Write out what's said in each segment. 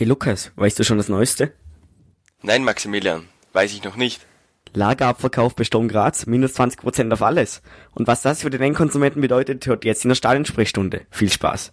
Hey Lukas, weißt du schon das Neueste? Nein, Maximilian, weiß ich noch nicht. Lagerabverkauf bei Sturm Graz, minus 20% auf alles. Und was das für den Endkonsumenten bedeutet, hört jetzt in der Stadionsprechstunde. Viel Spaß.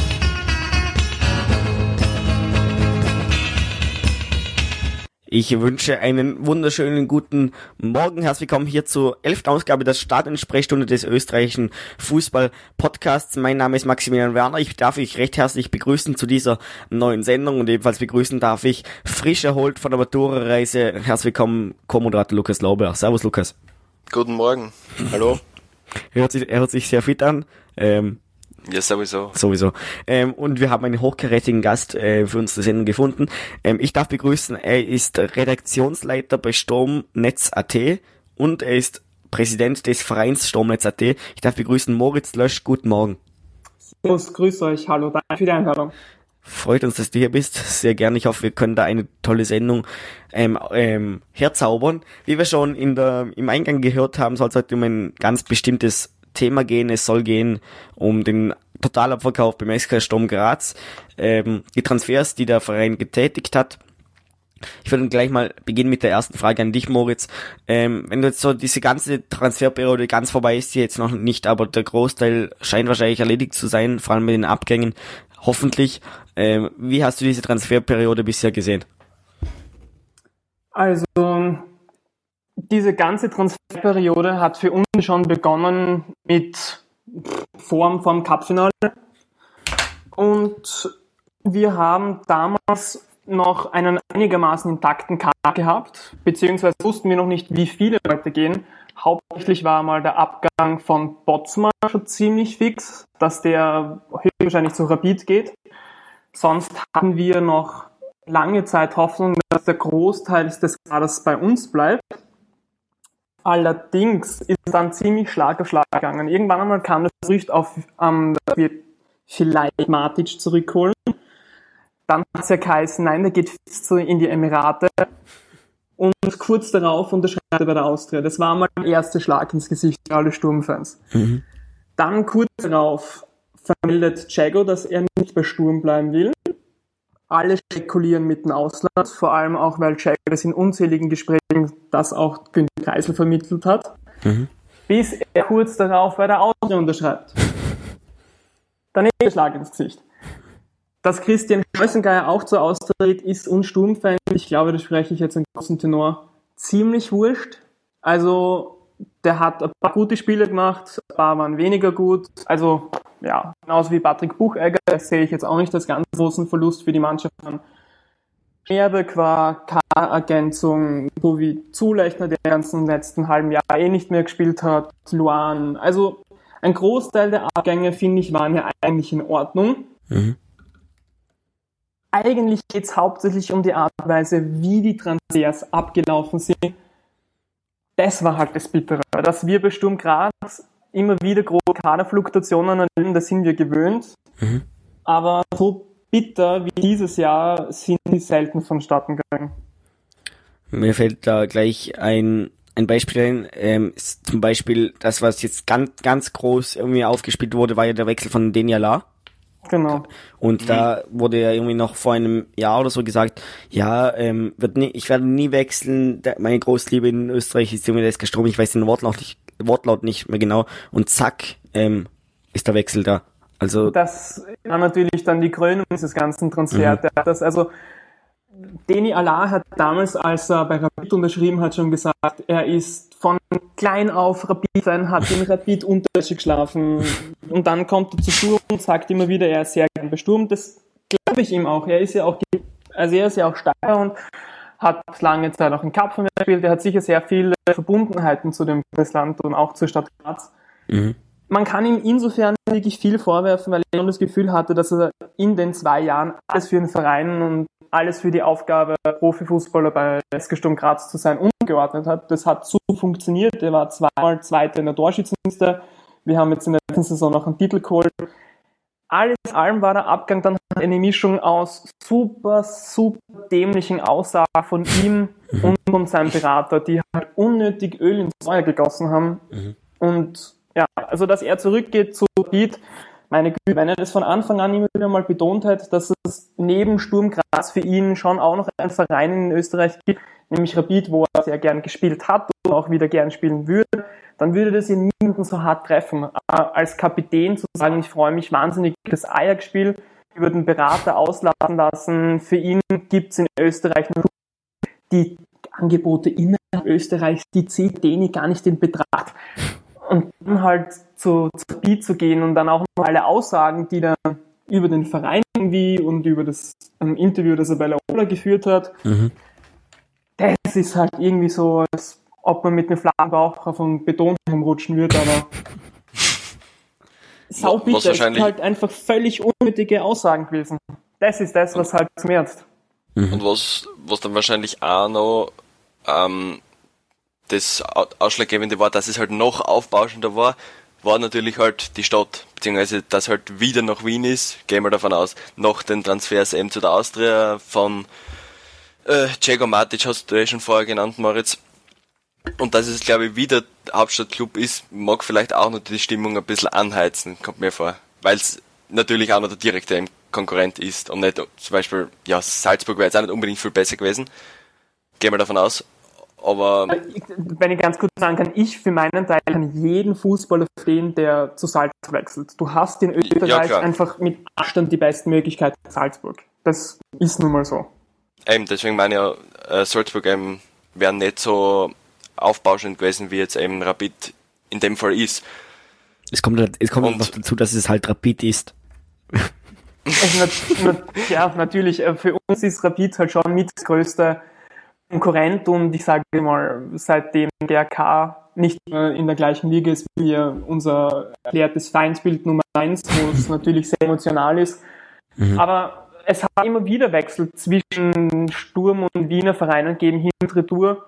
Ich wünsche einen wunderschönen guten Morgen. Herzlich willkommen hier zur elften Ausgabe der Start- des österreichischen Fußball-Podcasts. Mein Name ist Maximilian Werner. Ich darf euch recht herzlich begrüßen zu dieser neuen Sendung und ebenfalls begrüßen darf ich frisch erholt von der Matura-Reise. Herzlich willkommen, Co-Moderator Lukas Lauber. Servus, Lukas. Guten Morgen. Hallo. er, hört sich, er hört sich sehr fit an. Ähm, ja, sowieso. Sowieso. Ähm, und wir haben einen hochkarätigen Gast äh, für unsere Sendung gefunden. Ähm, ich darf begrüßen, er ist Redaktionsleiter bei Sturmnetz.at und er ist Präsident des Vereins Sturmnetz.at. Ich darf begrüßen Moritz Lösch. Guten Morgen. Servus, grüß euch. Hallo, danke für die Einladung. Freut uns, dass du hier bist. Sehr gerne. Ich hoffe, wir können da eine tolle Sendung ähm, ähm, herzaubern. Wie wir schon in der, im Eingang gehört haben, soll es heute um ein ganz bestimmtes Thema gehen. Es soll gehen um den Totalabverkauf beim SK Sturm Graz, ähm, die Transfers, die der Verein getätigt hat. Ich würde gleich mal beginnen mit der ersten Frage an dich, Moritz. Ähm, wenn du jetzt so diese ganze Transferperiode ganz vorbei ist, die jetzt noch nicht, aber der Großteil scheint wahrscheinlich erledigt zu sein, vor allem mit den Abgängen, hoffentlich. Ähm, wie hast du diese Transferperiode bisher gesehen? Also diese ganze Transferperiode hat für uns schon begonnen mit Form vom Cupfinale. Und wir haben damals noch einen einigermaßen intakten Kader gehabt, beziehungsweise wussten wir noch nicht, wie viele Leute gehen. Hauptsächlich war mal der Abgang von Botsma schon ziemlich fix, dass der höchstwahrscheinlich zu Rapid geht. Sonst haben wir noch lange Zeit Hoffnung, dass der Großteil des Kaders bei uns bleibt. Allerdings ist es dann ziemlich Schlag auf Schlag gegangen. Irgendwann einmal kam das Gerücht auf, ähm, dass wir vielleicht Matic zurückholen. Dann hat es ja geheißen, nein, der geht fix in die Emirate. Und kurz darauf unterschreibt er bei der Austria. Das war mal der erste Schlag ins Gesicht für alle Sturmfans. Mhm. Dann kurz darauf vermeldet Jago, dass er nicht bei Sturm bleiben will alle spekulieren mit dem Ausland, vor allem auch, weil Jack das in unzähligen Gesprächen das auch Günter Kreisel vermittelt hat, mhm. bis er kurz darauf bei der Austria unterschreibt. Dann ist der Schlag ins Gesicht. Dass Christian Scheußengeier auch zur Austria ist und Sturmfan, ich glaube, das spreche ich jetzt im großen Tenor, ziemlich wurscht. Also der hat ein paar gute Spiele gemacht, ein paar waren weniger gut. Also ja, genauso wie Patrick Buchegger sehe ich jetzt auch nicht als ganz großen Verlust für die Mannschaft an. Schmerbeck war K-Ergänzung, so wie Zulechner, der ganzen letzten halben Jahr eh nicht mehr gespielt hat, Luan. Also ein Großteil der Abgänge, finde ich, waren ja eigentlich in Ordnung. Mhm. Eigentlich geht es hauptsächlich um die Art und Weise, wie die Transfers abgelaufen sind das war halt das Bittere, dass wir bei Sturm Graz immer wieder große Kaderfluktuationen erleben, das sind wir gewöhnt. Mhm. Aber so bitter wie dieses Jahr sind die selten vonstatten gegangen. Mir fällt da gleich ein, ein Beispiel ein. Ähm, zum Beispiel das, was jetzt ganz, ganz groß irgendwie aufgespielt wurde, war ja der Wechsel von Deniala. Genau. Und mhm. da wurde ja irgendwie noch vor einem Jahr oder so gesagt, ja, ähm, wird nie, ich werde nie wechseln. Der, meine Großliebe in Österreich ist irgendwie der SK Strom. Ich weiß den Wortlaut nicht, Wortlaut nicht mehr genau. Und zack, ähm, ist der Wechsel da. Also das war natürlich dann die Krönung dieses ganzen Transfers. Mhm. Das also Deni Allah hat damals, als er bei Rapid unterschrieben hat, schon gesagt, er ist von klein auf Rapid-Fan, hat in Rapid Unterwäsche geschlafen und dann kommt er zu Sturm und sagt immer wieder, er ist sehr gern bei Sturm. Das glaube ich ihm auch. Er ist ja auch, also er ist ja auch Steirer und hat lange Zeit auch in mir gespielt. Er hat sicher sehr viele Verbundenheiten zu dem Land und auch zur Stadt Graz. Mhm. Man kann ihm insofern wirklich viel vorwerfen, weil er das Gefühl hatte, dass er in den zwei Jahren alles für den Verein und alles für die Aufgabe, Profifußballer bei SG Sturm Graz zu sein, umgeordnet hat. Das hat so funktioniert. Er war zweimal Zweiter in der Torschützenliste, Wir haben jetzt in der letzten Saison noch einen Titel geholt. Alles in allem war der Abgang dann eine Mischung aus super, super dämlichen Aussagen von ihm mhm. und von seinem Berater, die halt unnötig Öl ins Feuer gegossen haben. Mhm. Und ja, also dass er zurückgeht zu Beat, meine Güte, wenn er das von Anfang an immer wieder mal betont hat, dass es neben Sturm Graz für ihn schon auch noch einen Verein in Österreich gibt, nämlich Rapid, wo er sehr gern gespielt hat und auch wieder gern spielen würde, dann würde das ihn niemanden so hart treffen. Äh, als Kapitän zu sagen, ich freue mich wahnsinnig das Ajax-Spiel, über den Berater auslassen lassen. Für ihn gibt es in Österreich nur die Angebote innerhalb Österreichs, die zieht den gar nicht in Betracht und dann halt zu, zu Beat zu gehen und dann auch noch alle Aussagen, die dann über den Verein irgendwie und über das ähm, Interview, das er bei Laola geführt hat, mhm. das ist halt irgendwie so, als ob man mit einem flachen Bauch auf einem Beton rumrutschen würde, aber saubitter, es ist halt einfach völlig unnötige Aussagen gewesen. Das ist das, was halt schmerzt. Mhm. Und was, was dann wahrscheinlich auch noch ähm, das Ausschlaggebende war, dass es halt noch aufbauschender war, war natürlich halt die Stadt, beziehungsweise dass halt wieder nach Wien ist, gehen wir davon aus, nach den Transfers eben zu der Austria von äh, Matic, hast du ja schon vorher genannt, Moritz. Und dass es, glaube ich, wieder Hauptstadtclub ist, mag vielleicht auch noch die Stimmung ein bisschen anheizen, kommt mir vor. Weil es natürlich auch noch der direkte Konkurrent ist und nicht zum Beispiel, ja, Salzburg wäre jetzt auch nicht unbedingt viel besser gewesen. Gehen wir davon aus. Aber wenn ich ganz kurz sagen kann, ich für meinen Teil kann jeden Fußballer verstehen, der zu Salzburg wechselt. Du hast in Österreich ja, einfach mit Abstand die besten Möglichkeiten in Salzburg. Das ist nun mal so. Eben, deswegen meine ich ja, äh, Salzburg eben wäre nicht so aufbauschend gewesen, wie jetzt eben Rapid in dem Fall ist. Es kommt, es kommt Und, noch dazu, dass es halt Rapid ist. Also, ja, natürlich. Äh, für uns ist Rapid halt schon mit das größte Konkurrent und ich sage mal, seitdem GRK nicht mehr in der gleichen Liga ist wie unser erklärtes Feindbild Nummer eins, wo es natürlich sehr emotional ist. Mhm. Aber es hat immer wieder Wechsel zwischen Sturm und Wiener Vereinen geben hin und retour.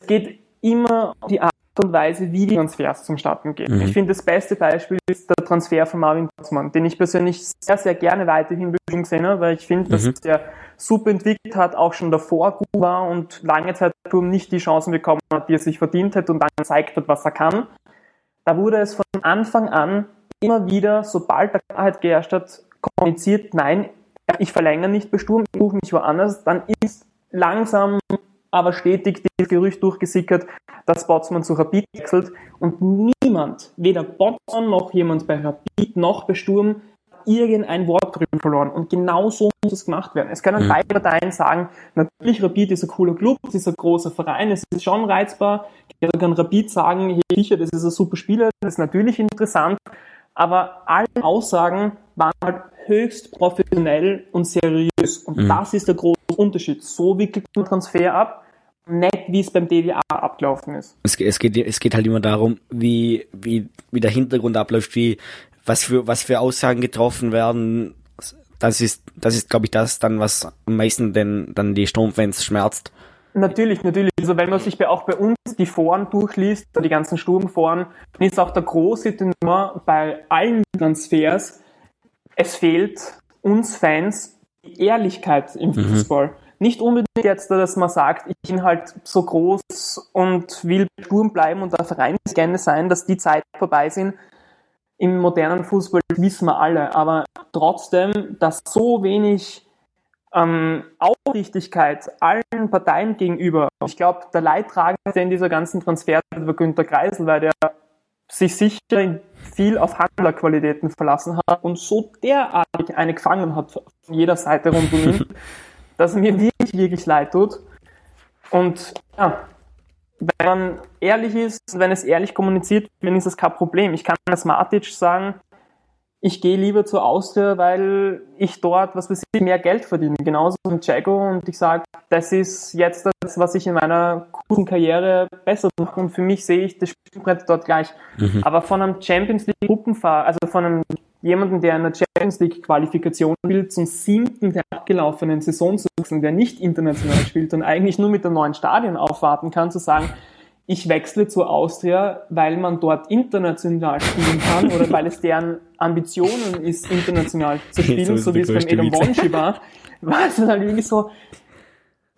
Es geht immer um die Art und Weise, wie die Transfers zum Starten gehen. Mhm. Ich finde, das beste Beispiel ist der Transfer von Marvin Botzmann, den ich persönlich sehr, sehr gerne weiterhin gesehen habe, weil ich finde, dass mhm. der super entwickelt hat, auch schon davor gut war und lange Zeit nicht die Chancen bekommen hat, die er sich verdient hat und dann gezeigt hat, was er kann. Da wurde es von Anfang an immer wieder, sobald der Klarheit geherrscht hat, kommuniziert, nein, ich verlängere nicht bei Sturm, ich suche mich woanders, dann ist langsam aber stetig dieses Gerücht durchgesickert, dass Botsmann zu Rapid wechselt und niemand, weder Botsmann noch jemand bei Rapid noch bei Sturm, irgendein Wort drüber verloren. Und genau so muss es gemacht werden. Es können mhm. beide Parteien sagen, natürlich Rapid ist ein cooler Club, es ist ein großer Verein, es ist schon reizbar. Jeder kann Rapid sagen, hey, sicher, das ist ein super Spieler, das ist natürlich interessant. Aber alle Aussagen waren halt höchst professionell und seriös. Und mhm. das ist der große Unterschied. So wickelt man Transfer ab nicht, wie es beim DWA abgelaufen ist. Es, es, geht, es geht halt immer darum, wie, wie, wie der Hintergrund abläuft, wie, was für, was für Aussagen getroffen werden. Das ist, das ist, glaube ich, das dann, was am meisten denn, dann die Sturmfans schmerzt. Natürlich, natürlich. Also wenn man sich auch bei uns die Foren durchliest, die ganzen Sturmforen, dann ist auch der große Tenor bei allen Transfers, es fehlt uns Fans die Ehrlichkeit im mhm. Nicht unbedingt jetzt, dass man sagt, ich bin halt so groß und will Sturm bleiben und der Verein gerne sein, dass die Zeiten vorbei sind. Im modernen Fußball wissen wir alle, aber trotzdem, dass so wenig ähm, Aufrichtigkeit allen Parteien gegenüber. Ich glaube, der Leidtragende in dieser ganzen Transfer war Günter Kreisel, weil der sich sicher viel auf Handlerqualitäten verlassen hat und so derartig eine gefangen hat von jeder Seite rund um ihn, dass er mir wirklich, wirklich leid tut. Und ja, wenn man ehrlich ist, wenn es ehrlich kommuniziert, dann ist das kein Problem. Ich kann als Matic sagen, ich gehe lieber zur Austria, weil ich dort, was weiß ich, mehr Geld verdiene. Genauso wie Jago und ich sage, das ist jetzt das, was ich in meiner kurzen Karriere besser mache und für mich sehe ich das Spielbrett dort gleich. Mhm. Aber von einem Champions League Gruppenfahrer, also von einem jemanden, der in der Champions League Qualifikation spielt, zum siebten der abgelaufenen Saison zu wechseln, der nicht international spielt und eigentlich nur mit der neuen Stadion aufwarten kann, zu sagen, ich wechsle zu Austria, weil man dort international spielen kann oder weil es deren Ambitionen ist, international zu spielen, so, so wie es beim Edom Wonchi war, war es halt irgendwie so,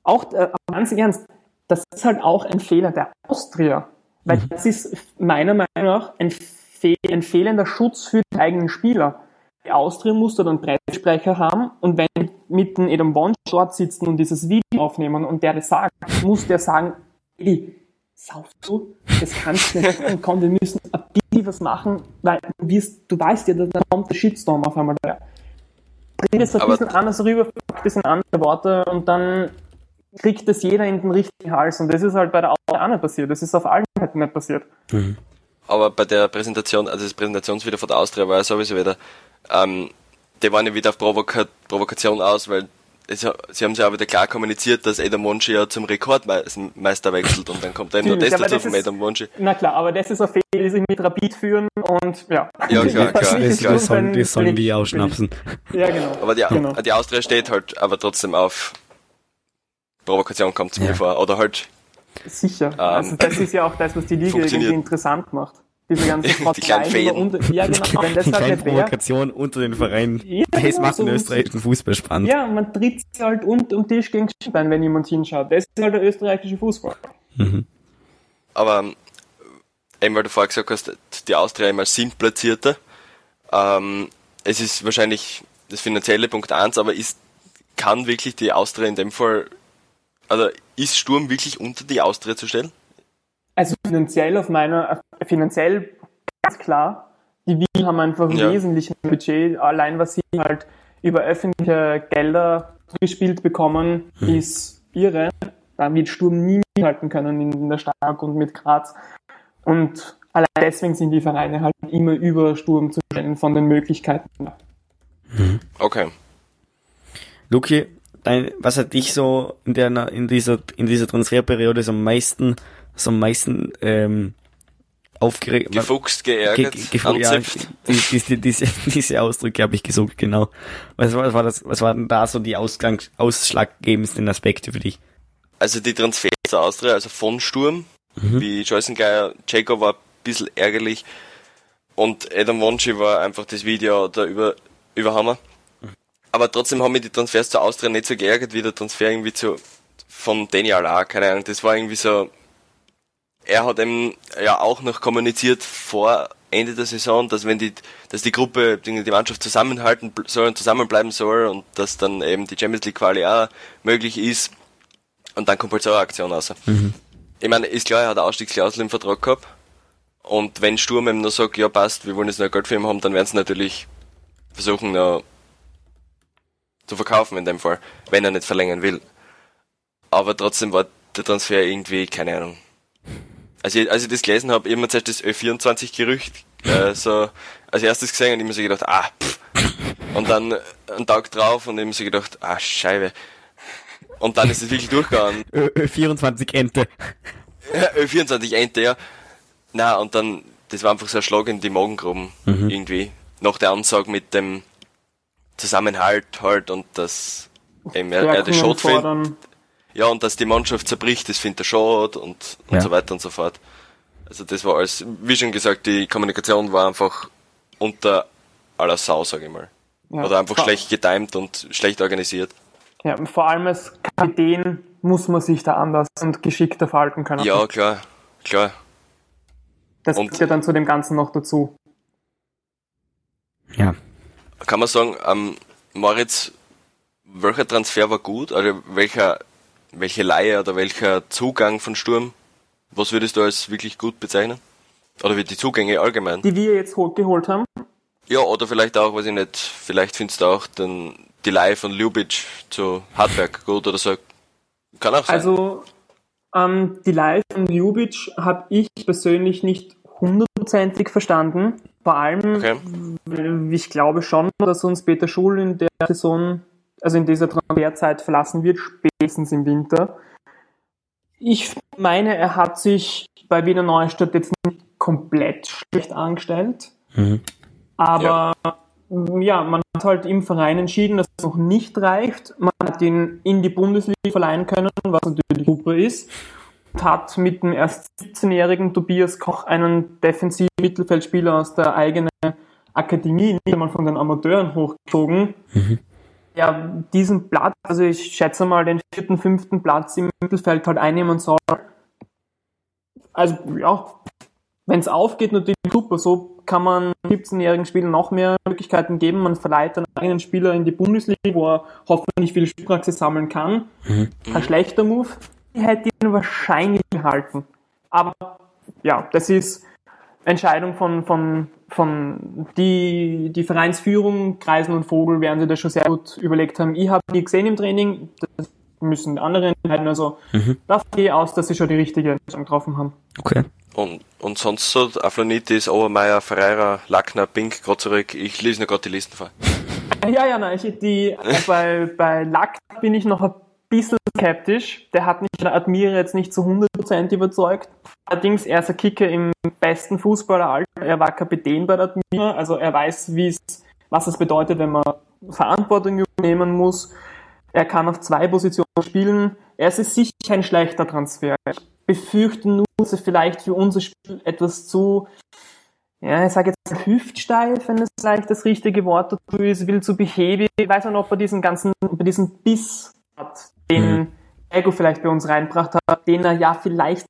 auch äh, ganz ernst, das ist halt auch ein Fehler der Austria, weil mhm. das ist meiner Meinung nach ein, fehl ein fehlender Schutz für die eigenen Spieler. Die Austria muss da dann Pressesprecher haben und wenn mit dem Edom Wonch dort sitzen und dieses Video aufnehmen und der das sagt, muss der sagen, Edi, saufst du? Das kannst du nicht. Komm, wir müssen ein bisschen was machen, weil du wirst, du weißt ja, da kommt der Shitstorm auf einmal daher. Bring es ein bisschen anders rüber, ein bisschen andere Worte und dann kriegt das jeder in den richtigen Hals und das ist halt bei der Austria auch nicht passiert. Das ist auf allen Seiten nicht passiert. Mhm. Aber bei der Präsentation, also das Präsentationsvideo von der Austria war ja sowieso wieder, ähm, die waren ja wieder auf Provoka Provokation aus, weil es, sie haben sich auch wieder klar kommuniziert, dass Adam Monchi ja zum Rekordmeister wechselt und dann kommt dann nur das dazu von Adam Monchi. Na klar, aber das ist ein Fehler, die sich mit Rapid führen und ja. Ja, klar, klar. Das, das, sollen, das sollen die ausschnapsen. Ja, genau. Aber die, genau. die Austria steht halt aber trotzdem auf Provokation kommt zu mir vor. Oder halt. Sicher. Ähm, also das ist ja auch das, was die Liga irgendwie interessant macht diese ganze die kleinen unter, ja genau, wenn das die halt nicht Provokation unter den Vereinen. Ja, das macht so den österreichischen Fußball spannend. Ja, man tritt sich halt unter dem Tisch gegen Schienbein, wenn jemand hinschaut. Das ist halt der österreichische Fußball. Mhm. Aber eben weil du vorher gesagt hast, die Austria immer sind Platzierte. Ähm, es ist wahrscheinlich das finanzielle Punkt eins, aber ist, kann wirklich die Austria in dem Fall, also ist Sturm wirklich unter die Austria zu stellen? Also finanziell auf meiner, finanziell ganz klar. Die Wien haben einfach ja. wesentlich mehr Budget. Allein was sie halt über öffentliche Gelder gespielt bekommen, hm. ist irre. Da wird Sturm nie mithalten können in der Stark und mit Graz. Und allein deswegen sind die Vereine halt immer über Sturm zu stellen von den Möglichkeiten. Hm. Okay. Luki, dein, was hat dich so in, der, in, dieser, in dieser Transferperiode so am meisten so am meisten ähm, aufgeregt. Gefuchst, geärgert, ge, ge, ja, die, diese, diese, diese Ausdrücke habe ich gesucht, genau. Was, was, war das, was waren da so die Ausgang, ausschlaggebendsten Aspekte für dich? Also die Transfers zur Austria, also von Sturm, mhm. wie Geier, Jacob war ein bisschen ärgerlich und Adam Wonchi war einfach das Video da über, über Hammer. Aber trotzdem haben mich die Transfers zur Austria nicht so geärgert wie der Transfer irgendwie zu, von Daniel A. Keine Ahnung, das war irgendwie so, er hat eben ja auch noch kommuniziert vor Ende der Saison, dass wenn die, dass die Gruppe, die Mannschaft zusammenhalten soll und zusammenbleiben soll und dass dann eben die Champions League Quali auch möglich ist. Und dann kommt halt so eine Aktion raus. Mhm. Ich meine, ist klar, er hat eine Ausstiegsklausel im Vertrag gehabt. Und wenn Sturm eben nur sagt, ja passt, wir wollen jetzt noch Geld für ihn haben, dann werden sie natürlich versuchen, noch zu verkaufen in dem Fall, wenn er nicht verlängern will. Aber trotzdem war der Transfer irgendwie, keine Ahnung, als ich, als ich das gelesen habe, immer zuerst das Ö24-Gerücht äh, so als erstes gesehen und immer so gedacht, ah, pff. Und dann einen Tag drauf und immer so gedacht, ah, Scheibe. Und dann ist es wirklich durchgegangen. Ö24 Ente. Ö24 Ente, ja. Na, und dann, das war einfach so ein Schlag in die Magengruben, mhm. irgendwie. Nach der Ansage mit dem Zusammenhalt halt und das, eben, er, er das Schot findet, ja, und dass die Mannschaft zerbricht, das findet er schade und, und ja. so weiter und so fort. Also das war alles, wie schon gesagt, die Kommunikation war einfach unter aller Sau, sage ich mal. Ja, Oder einfach schlecht getimt und schlecht organisiert. Ja, vor allem als Kapitän muss man sich da anders und geschickter verhalten können. Ja, klar, klar. Das kommt ja dann zu dem Ganzen noch dazu. Ja. Kann man sagen, ähm, Moritz, welcher Transfer war gut? Also welcher welche Laie oder welcher Zugang von Sturm, was würdest du als wirklich gut bezeichnen? Oder wie die Zugänge allgemein? Die wir jetzt geholt haben? Ja, oder vielleicht auch, weiß ich nicht, vielleicht findest du auch den, die Laie von Ljubic zu Hartberg gut oder so. Kann auch sein. Also, ähm, die Laie von Ljubic habe ich persönlich nicht hundertprozentig verstanden. Vor allem, okay. ich glaube schon, dass uns Peter Schul in der Saison also in dieser Transferzeit verlassen wird, spätestens im Winter. Ich meine, er hat sich bei Wiener Neustadt jetzt nicht komplett schlecht angestellt, mhm. aber ja. ja. man hat halt im Verein entschieden, dass es noch nicht reicht. Man hat ihn in die Bundesliga verleihen können, was natürlich super ist. hat mit dem erst 17-jährigen Tobias Koch einen defensiven Mittelfeldspieler aus der eigenen Akademie, nicht einmal von den Amateuren hochgezogen. Mhm. Ja, diesen Platz, also ich schätze mal den vierten, fünften Platz im Mittelfeld halt einnehmen soll. Also ja, wenn es aufgeht, natürlich super. So kann man 17-jährigen Spielern noch mehr Möglichkeiten geben. Man verleiht einen eigenen Spieler in die Bundesliga, wo er hoffentlich viel Spielpraxis sammeln kann. Mhm. Ein schlechter Move. Ich hätte ihn wahrscheinlich gehalten. Aber ja, das ist Entscheidung von, von, von die, die Vereinsführung, Kreisen und Vogel werden sie das schon sehr gut überlegt haben. Ich habe nie gesehen im Training, das müssen andere entscheiden. Also mhm. davon gehe aus, dass sie schon die richtige Entscheidung getroffen haben. Okay. Und, und sonst so, Aflonitis, Obermeier, Ferreira, Lackner, Pink, gerade zurück. Ich lese nur gerade die Listen vor. Ja, ja, nein, ich, die, bei, bei Lackner bin ich noch ein bisschen skeptisch. Der hat mich der Admira jetzt nicht zu 100% überzeugt. Allerdings, er ist ein Kicker im besten Fußballeralter. Er war Kapitän bei der Admira, also er weiß, wie es, was es bedeutet, wenn man Verantwortung übernehmen muss. Er kann auf zwei Positionen spielen. Er ist sicher kein schlechter Transfer. Ich befürchte nur, dass er vielleicht für unser Spiel etwas zu, ja, ich sage jetzt hüftsteif, wenn das vielleicht das richtige Wort dazu ist, will zu behäbig. Ich weiß nicht, ob er diesen ganzen, ob er diesen Biss hat, den mhm. Ego vielleicht bei uns reinbracht hat, den er ja vielleicht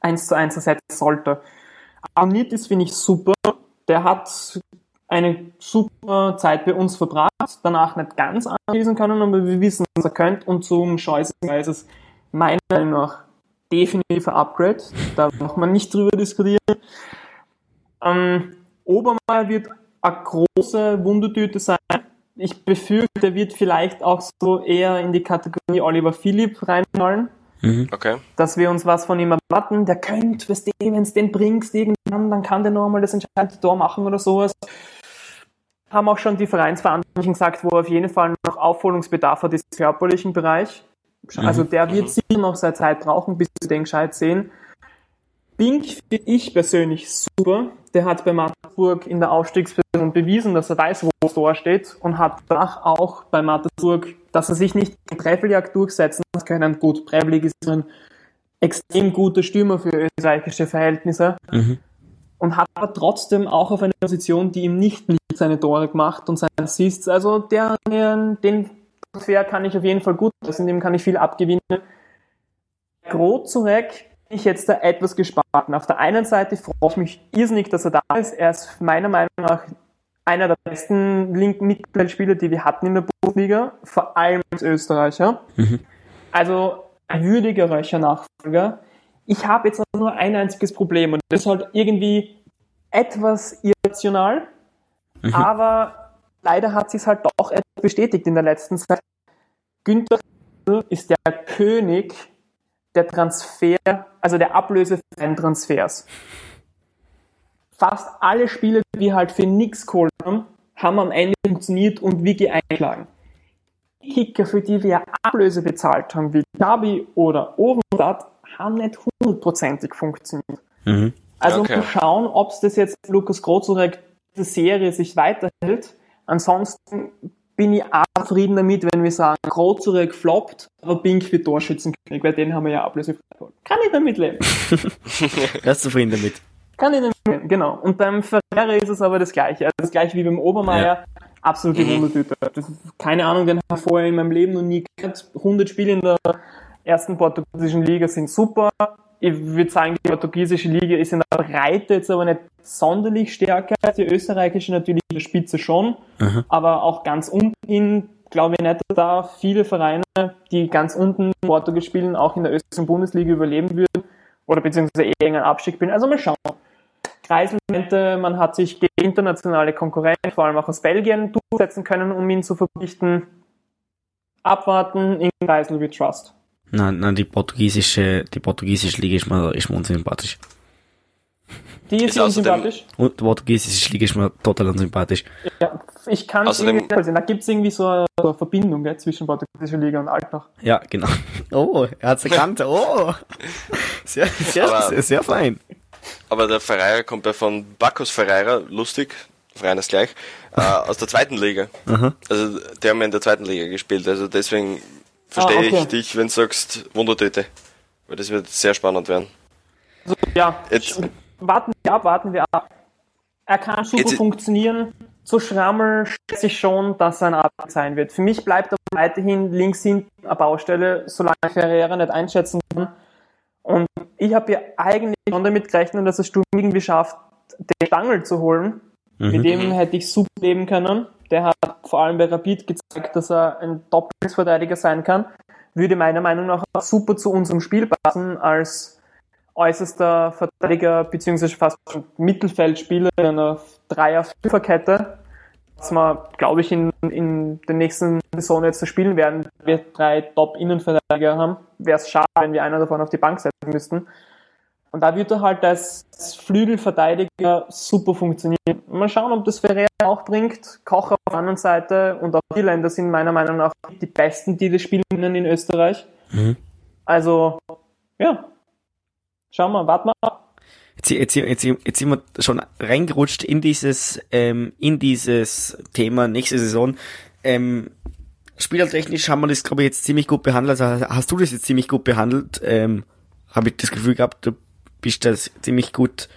eins zu eins ersetzen sollte. Arnitis finde ich super. Der hat eine super Zeit bei uns verbracht, danach nicht ganz anlesen können, aber wir wissen, was er könnte und zum Scheußenweise ist es meiner Meinung nach definitiv ein Upgrade. Da muss man nicht drüber diskutieren. Ähm, Obermeier wird eine große Wundertüte sein. Ich befürchte, er wird vielleicht auch so eher in die Kategorie Oliver Philipp reinfallen. Mhm. Okay. Dass wir uns was von ihm erwarten. Der könnte, wenn du den bringst irgendwann, dann kann der noch einmal das entscheidende Tor machen oder sowas. Haben auch schon die Vereinsverantwortlichen gesagt, wo er auf jeden Fall noch Aufholungsbedarf hat, ist im körperlichen Bereich. Mhm. Also der wird mhm. sicher noch seine Zeit brauchen, bis sie den gescheit sehen. Bink finde ich persönlich super. Der hat bei Mattersburg in der Aufstiegssaison bewiesen, dass er weiß, wo das Tor steht und hat danach auch bei Mattersburg, dass er sich nicht in Breveljagd durchsetzen hat können. Gut, Breveljag ist ein extrem guter Stürmer für österreichische Verhältnisse. Mhm. Und hat aber trotzdem auch auf einer Position, die ihm nicht liegt, seine Tore gemacht und seine Assists. Also der, den Transfer kann ich auf jeden Fall gut lassen, dem kann ich viel abgewinnen. Grozurek bin ich jetzt da etwas gespart. Auf der einen Seite freue ich mich irrsinnig, dass er da ist. Er ist meiner Meinung nach einer der besten linken Mittelfeldspieler, die wir hatten in der Bundesliga, vor allem als Österreicher. Mhm. Also ein würdiger Röcher Nachfolger. Ich habe jetzt nur ein einziges Problem und das ist halt irgendwie etwas irrational, mhm. aber leider hat sich halt doch etwas bestätigt in der letzten Zeit. Günther ist der König der Transfer, also der ablösefreien Transfers. Fast alle Spiele, die wir halt für nix geholt haben, haben am Ende funktioniert und Wiki eingeschlagen. Die Kicker, für die wir Ablöse bezahlt haben, wie Gabi oder Ovenstadt, haben nicht hundertprozentig funktioniert. Mhm. Also okay. mal schauen, ob es das jetzt Lukas Grozurek diese Serie sich weiterhält. Ansonsten bin ich auch zufrieden damit, wenn wir sagen, Grozurek floppt, aber Pink wird Torschützenkönig, weil den haben wir ja ablösefrei geholt. Kann ich damit leben. er ist zufrieden damit. Kann ich damit leben, genau. Und beim Ferreira ist es aber das Gleiche. Also das Gleiche wie beim Obermeier. Ja. Absolute mhm. Wundertüte. keine Ahnung, den habe ich vorher in meinem Leben noch nie gehört. 100 Spiele in der ersten portugiesischen Liga sind super. Ich würde sagen, die portugiesische Liga ist in der Breite jetzt aber nicht sonderlich stärker als die österreichische, natürlich in der Spitze schon, mhm. aber auch ganz unten glaube ich nicht, dass da viele Vereine, die ganz unten Portugal spielen, auch in der österreichischen Bundesliga überleben würden oder beziehungsweise eher einen Abstieg bin. Also mal schauen. Kreiselmente, man hat sich gegen internationale Konkurrenten, vor allem auch aus Belgien, durchsetzen können, um ihn zu verpflichten. Abwarten, in Kreisel we trust. Nein, nein, die portugiesische, die portugiesische Liga ist mir, ist mir unsympathisch. Die ist, ist unsympathisch? Und die portugiesische Liga ist mir total unsympathisch. Ja, ich kann es irgendwie sehen. Da gibt es irgendwie so eine, so eine Verbindung gell, zwischen portugiesischer Liga und Altach. Ja, genau. Oh, er hat es erkannt. Oh, sehr, sehr, aber, sehr, sehr fein. Aber der Ferreira kommt ja von Bacchus Ferreira, lustig, Verein ist gleich, äh, aus der zweiten Liga. Aha. Also, die haben ja in der zweiten Liga gespielt, also deswegen verstehe ah, okay. ich dich, wenn du sagst Wundertöte. Weil das wird sehr spannend werden. Also, ja, Jetzt- warten wir ab, warten wir ab. Er kann super Jetzt- funktionieren. Zu Schrammel schätze ich schon, dass er ein Abend sein wird. Für mich bleibt er weiterhin links hinten eine Baustelle, solange Ferreira nicht einschätzen kann. Und ich habe ja eigentlich schon damit gerechnet, dass er Sturm irgendwie schafft, den Stangl zu holen. Mit dem hätte ich super leben können. Der hat vor allem bei Rapid gezeigt, dass er ein Doppelverteidiger sein kann. Würde meiner Meinung nach auch super zu unserem Spiel passen als äußerster Verteidiger beziehungsweise fast Mittelfeldspieler in einer Dreier-Fünfer-Kette. Was wir, glaube ich, in, in der nächsten Saison jetzt spielen werden. Wir drei Top-Innenverteidiger haben. Wäre es schade, wenn wir einer davon auf die Bank setzen müssten. Und da wird er halt als Flügelverteidiger super funktionieren. Mal schauen, ob das Ferreira auch bringt. Kocher auf der anderen Seite und auch die Länder sind meiner Meinung nach die besten, die das Spiel können in Österreich. Also, ja. Schauen wir, warten wir ab. Jetzt, jetzt, jetzt, jetzt sind wir schon reingerutscht in dieses, ähm, in dieses Thema nächste Saison. Ähm, spielertechnisch haben wir das, glaube ich, jetzt ziemlich gut behandelt. Also hast du das jetzt ziemlich gut behandelt? Ähm, Habe ich das Gefühl gehabt, du bist das ziemlich gut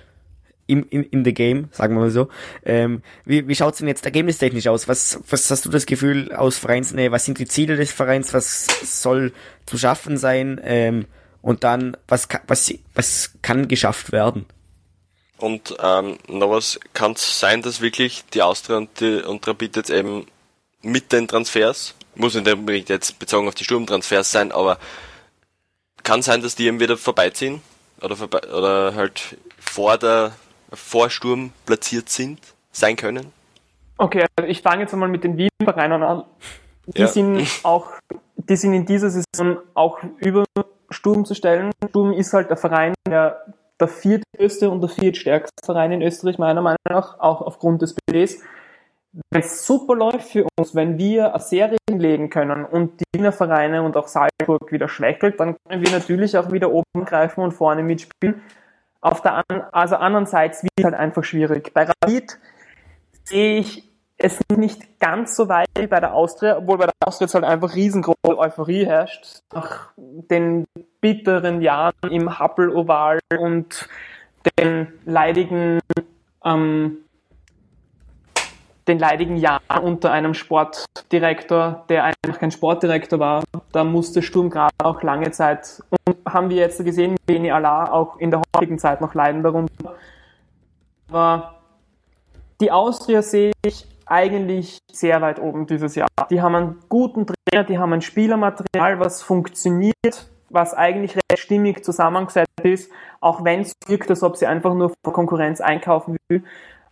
im, in, in the game, sagen wir mal so. Ähm, wie, wie schaut's denn jetzt ergebnistechnisch aus? Was, was hast du das Gefühl aus Vereinsnähe? Was sind die Ziele des Vereins? Was soll zu schaffen sein? Ähm, und dann, was, was, was kann geschafft werden? Und ähm, noch was kann es sein, dass wirklich die Austria und, die, und Rapid jetzt eben mit den Transfers, muss nicht unbedingt jetzt bezogen auf die Sturmtransfers sein, aber kann sein, dass die eben wieder vorbeiziehen oder, oder halt vor der vor Sturm platziert sind, sein können. Okay, also ich fange jetzt einmal mit den Wien-Vereinen an. Die Ja. sind auch, die sind in dieser Saison auch über Sturm zu stellen. Sturm ist halt der Verein, der der viertgrößte und der viertstärkste Verein in Österreich, meiner Meinung nach, auch aufgrund des Budgets. Wenn es super läuft für uns, wenn wir eine Serie hinlegen können und die Wiener Vereine und auch Salzburg wieder schwächelt, dann können wir natürlich auch wieder oben greifen und vorne mitspielen. Auf der an, also andererseits wird es halt einfach schwierig. Bei Rapid sehe ich es nicht ganz so weit wie bei der Austria, obwohl bei der Austria jetzt halt einfach riesengroße Euphorie herrscht. Nach den bitteren Jahren im Happel-Oval und den leidigen, ähm, den leidigen Jahren unter einem Sportdirektor, der einfach kein Sportdirektor war. Da musste Sturm gerade auch lange Zeit, und haben wir jetzt gesehen, Beni Allah auch in der heutigen Zeit noch leiden darunter. Aber die Austria sehe ich eigentlich sehr weit oben dieses Jahr. Die haben einen guten Trainer, die haben ein Spielermaterial, was funktioniert, was eigentlich recht stimmig zusammengesetzt ist, auch wenn es wirkt, als ob sie einfach nur vor Konkurrenz einkaufen will.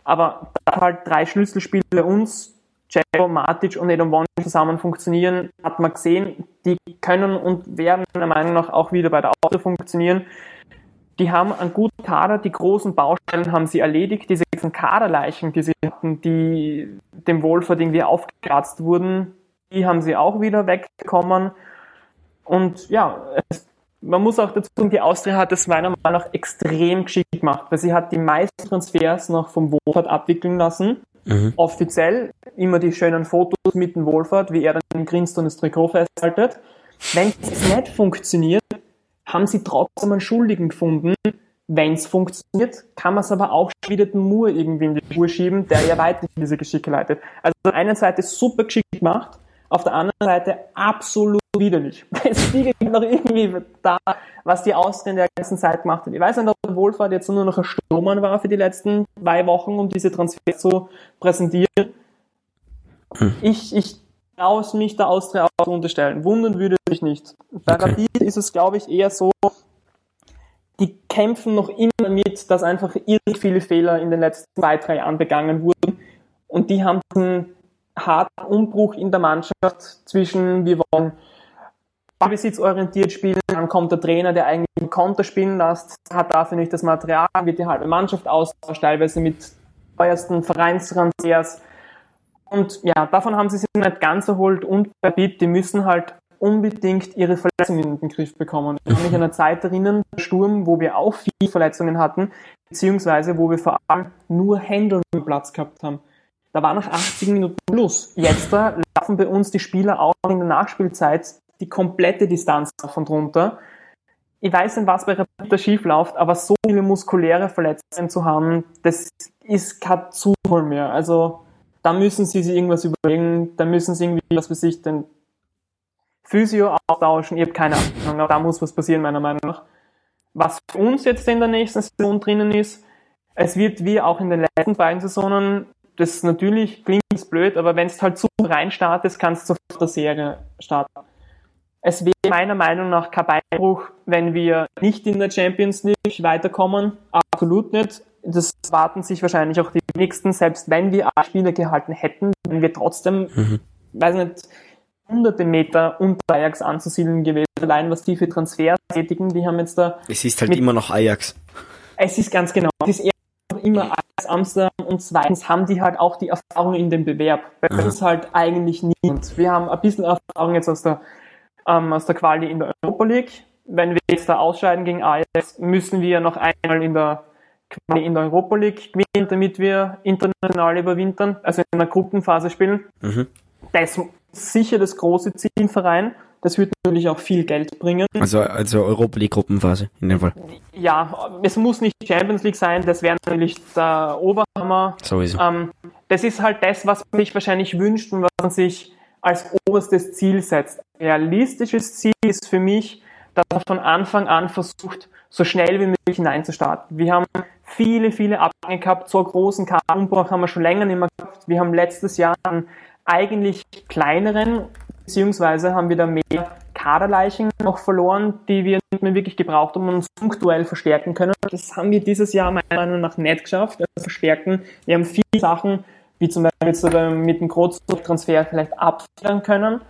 Aber da halt drei Schlüsselspieler bei uns, Ceko, Matic und Edon Won zusammen funktionieren, hat man gesehen, die können und werden meiner Meinung nach auch wieder bei der Austria funktionieren. Die haben einen guten Kader, die großen Baustellen haben sie erledigt. Diese ganzen Kaderleichen, die sie hatten, die dem Wohlfahrt irgendwie aufgekratzt wurden, die haben sie auch wieder wegbekommen. Und ja, es, man muss auch dazu sagen, die Austria hat es meiner Meinung nach extrem geschickt gemacht, weil sie hat die meisten Transfers noch vom Wohlfahrt abwickeln lassen. Offiziell immer die schönen Fotos mit dem Wohlfahrt, wie er dann grinst und das Trikot festhaltet. Wenn es nicht funktioniert, haben sie trotzdem einen Schuldigen gefunden. Wenn es funktioniert, kann man es aber auch wieder den Moore irgendwie in die Schuhe schieben, der ja weiter diese Geschicke leitet. Also auf der einen Seite super geschickt gemacht, auf der anderen Seite absolut widerlich. Es spiegelt noch irgendwie da, was die Austria in der ganzen Zeit gemacht hat. Ich weiß nicht, ob der Wohlfahrt jetzt nur noch ein Sturmann war für die letzten zwei Wochen, um diese Transfers zu präsentieren. Ich, ich traue es mich der Austria auch zu unterstellen. Wundern würde mich nicht. Bei Okay. Rapid ist es, glaube ich, eher so, die kämpfen noch immer damit, dass einfach irre viele Fehler in den letzten zwei, drei Jahren begangen wurden. Und die haben diesen harten Umbruch in der Mannschaft zwischen, wir wollen ballbesitzorientiert spielen, dann kommt der Trainer, der eigentlich einen Konter spielen lässt, hat dafür nicht das Material, wird die halbe Mannschaft austauscht, teilweise mit teuersten Vereinstransfers. Und ja, davon haben sie sich nicht ganz erholt und bei BIP, die müssen halt unbedingt ihre Verletzungen in den Griff bekommen. Ich kann mich an eine Zeit erinnern, der Sturm, wo wir auch viele Verletzungen hatten, beziehungsweise wo wir vor allem nur Händel am Platz gehabt haben. Da war nach 80 Minuten Plus. Jetzt da laufen bei uns die Spieler auch in der Nachspielzeit die komplette Distanz auf und runter. ich weiß nicht, was bei Rapid schief läuft, aber so viele muskuläre Verletzungen zu haben, das ist kein Zufall mehr. Also da müssen sie sich irgendwas überlegen, da müssen sie irgendwie, was für sich den Physio austauschen. Ich habe keine Ahnung, aber da muss was passieren, meiner Meinung nach. Was für uns jetzt in der nächsten Saison drinnen ist, es wird wie auch in den letzten beiden Saisonen, das natürlich klingt blöd, aber wenn es halt zu rein startest, kannst du sofort der Serie starten. Es wäre meiner Meinung nach kein Beinbruch, wenn wir nicht in der Champions League weiterkommen. Absolut nicht. Das warten sich wahrscheinlich auch die nächsten, selbst wenn wir alle Spiele gehalten hätten, wenn wir trotzdem, mhm. weiß nicht, hunderte Meter unter Ajax anzusiedeln gewesen. Allein was die für Transfers tätigen, die haben jetzt da. Es ist halt immer noch Ajax. Es ist ganz genau. Es ist immer Ajax Amsterdam und zweitens haben die halt auch die Erfahrung in dem Bewerb. Bei uns halt eigentlich niemand. Wir haben ein bisschen Erfahrung jetzt aus der, ähm, aus der Quali in der Europa League. Wenn wir jetzt da ausscheiden gegen Ajax, müssen wir noch einmal in der Quali in der Europa League gewinnen, damit wir international überwintern, also in der Gruppenphase spielen. Mhm. Das sicher das große Ziel im Verein. Das wird natürlich auch viel Geld bringen. Also, also Europa League Gruppenphase in dem Fall. Ja, es muss nicht Champions League sein, das wäre natürlich der Oberhammer. Sowieso. Ähm, das ist halt das, was man sich wahrscheinlich wünscht und was man sich als oberstes Ziel setzt. Realistisches Ziel ist für mich, dass man von Anfang an versucht, so schnell wie möglich hineinzustarten. Wir haben viele, viele Abgänge gehabt, so einen großen Kaderumbruch haben wir schon länger nicht mehr gehabt. Wir haben letztes Jahr einen eigentlich kleineren, beziehungsweise haben wir da mehr Kaderleichen noch verloren, die wir nicht mehr wirklich gebraucht haben und uns punktuell verstärken können. Das haben wir dieses Jahr meiner Meinung nach nicht geschafft, also verstärken. Wir haben viele Sachen, wie zum Beispiel jetzt mit dem Großtransfer vielleicht abfedern können,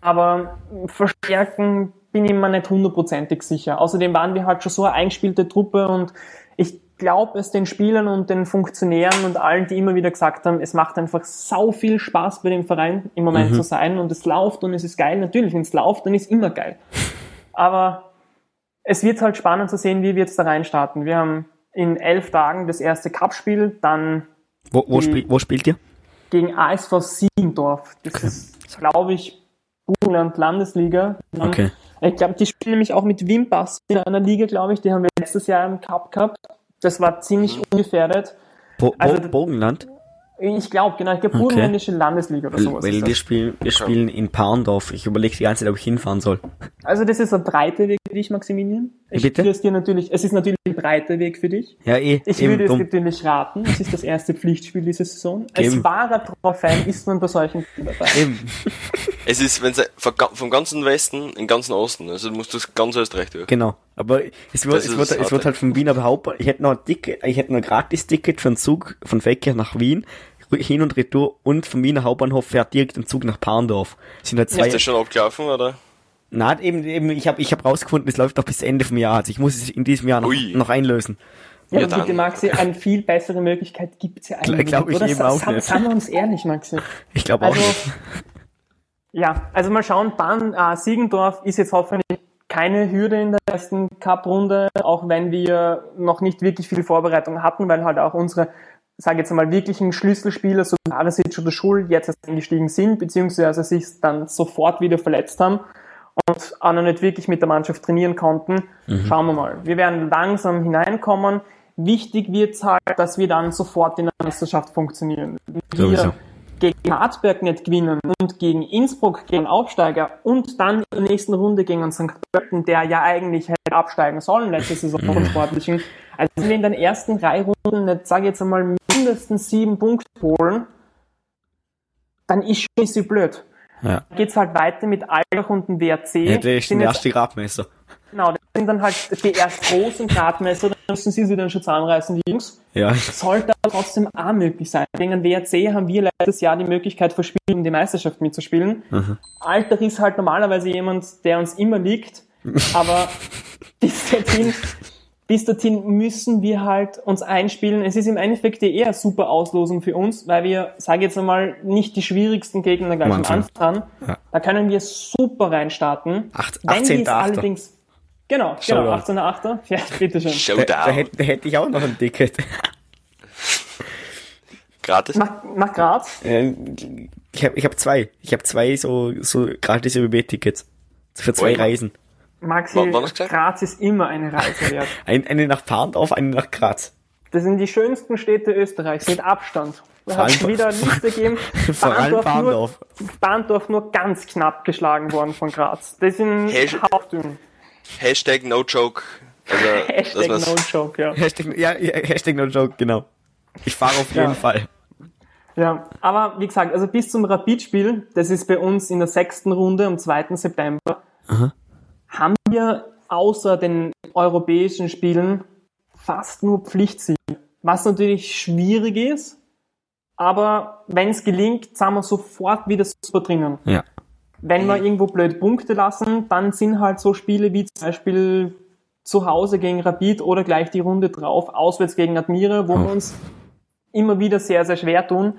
aber verstärken bin ich mir nicht hundertprozentig sicher. Außerdem waren wir halt schon so eine eingespielte Truppe und glaube es den Spielern und den Funktionären und allen, die immer wieder gesagt haben, es macht einfach sau viel Spaß bei dem Verein im Moment mhm. zu sein und es läuft und es ist geil. Natürlich, wenn es läuft, dann ist immer geil. Aber es wird halt spannend zu sehen, wie wir jetzt da reinstarten. Wir haben in elf Tagen das erste Cup-Spiel, dann wo, wo, spiel, wo spielt ihr? Gegen ASV Siegendorf. Das okay. ist, glaube ich, Burgenland Landesliga. Okay. Ich glaube, die spielen nämlich auch mit Wimbass in einer Liga, glaube ich. Die haben wir letztes Jahr im Cup gehabt. Das war ziemlich mhm. ungefährdet. Bo also, Bogenland? Ich glaube, genau, ich glaube okay. Burgenländische Landesliga oder sowas. Weil wir spielen, wir spielen in Paundorf. Ich überlege die ganze Zeit, ob ich hinfahren soll. Also das ist ein breiter Weg für dich, Maximilian. Ich Bitte? würde es dir natürlich, es ist natürlich ein breiter Weg für dich. Ja, eh. Ich würde es natürlich raten. Es ist das erste Pflichtspiel dieser Saison. Als eben. wahrer Trauer-Fan ist man bei solchen Spielen dabei. Eben. Es ist, wenn vom ganzen Westen in den ganzen Osten, also du musst das ganz Österreich durch. Genau. Aber es wird, es wird, es wird halt von Wien Hauptbahnhof, ich hätte noch ein Ticket, ich hätte noch ein Gratis-Ticket für einen Zug von Fecker nach Wien hin und retour und vom Wiener Hauptbahnhof fährt direkt ein Zug nach Parndorf. Sind halt zwei. Ist das schon abgelaufen, oder? Na, eben, eben, ich habe ich hab rausgefunden, es läuft noch bis Ende vom Jahr. Also ich muss es in diesem Jahr noch, noch einlösen. Ja, ja bitte, Maxi, eine viel bessere Möglichkeit gibt's ja eigentlich. Glaube ich oder? eben auch nicht. Seien wir uns ehrlich, Maxi. Ich glaube also, auch nicht. Ja, also mal schauen, Bahn äh, Siegendorf ist jetzt hoffentlich keine Hürde in der ersten Cup-Runde, auch wenn wir noch nicht wirklich viel Vorbereitung hatten, weil halt auch unsere sage jetzt mal, wirklichen Schlüsselspieler, so Arisic oder Schul, jetzt erst eingestiegen sind, beziehungsweise sich dann sofort wieder verletzt haben und auch noch nicht wirklich mit der Mannschaft trainieren konnten. Mhm. Schauen wir mal. Wir werden langsam hineinkommen. Wichtig wird es halt, dass wir dann sofort in der Meisterschaft funktionieren. Wir gegen Harzberg nicht gewinnen und gegen Innsbruck gegen Aufsteiger und dann in der nächsten Runde gegen St. Pölten, der ja eigentlich hätte absteigen sollen letzte Saison vom Sportlichen. Also wenn wir in den ersten drei Runden nicht, sage ich jetzt einmal, mindestens sieben Punkte holen, dann ist schon ein bisschen blöd. Ja. Dann geht's halt weiter mit Albach und dem WRC. Ja, der ist der erste Gradmesser. Genau, das sind dann halt die erst großen Gradmesser, dann müssen sie sich dann schon zusammenreißen, die Jungs. Ja. Sollte aber trotzdem auch möglich sein. Gegen den WRC haben wir letztes Jahr die Möglichkeit verspielt, um die Meisterschaft mitzuspielen. Mhm. Alter ist halt normalerweise jemand, der uns immer liegt, aber dorthin, bis dorthin müssen wir halt uns einspielen. Es ist im Endeffekt eher eine super Auslosung für uns, weil wir, sage jetzt einmal, nicht die schwierigsten Gegner gleich am Anfang. Ja. Da können wir super reinstarten. 18. allerdings Genau, genau, 18.8. Ja, bitteschön. Showdown. Da, da, hätte, da hätte ich auch noch ein Ticket. Gratis? Nach, nach Graz? Äh, ich habe ich hab zwei. Ich habe zwei so, so gratis ÖBB-Tickets. Für zwei Oi. Reisen. Maxi? Graz ist immer eine Reise wert. Ein, eine nach Parndorf, eine nach Graz. Das sind die schönsten Städte Österreichs mit Abstand. Da hat es wieder eine Liste gegeben. Vor allem Bahndorf nur, Bahndorf nur ganz knapp geschlagen worden von Graz. Das sind Hey, Hauptdünn. Hashtag no joke. Also, Hashtag no joke, ja. Hashtag, ja, Hashtag no joke, genau. Ich fahre auf jeden Ja. Fall. Ja, aber wie gesagt, also bis zum Rapid-Spiel, das ist bei uns in der sechsten Runde am 2. September, haben wir außer den europäischen Spielen fast nur Pflichtsiege. Was natürlich schwierig ist, aber wenn es gelingt, sind wir sofort wieder super drinnen. Ja. Wenn wir irgendwo blöd Punkte lassen, dann sind halt so Spiele wie zum Beispiel zu Hause gegen Rapid oder gleich die Runde drauf, auswärts gegen Admira, wo wir uns immer wieder sehr, sehr schwer tun.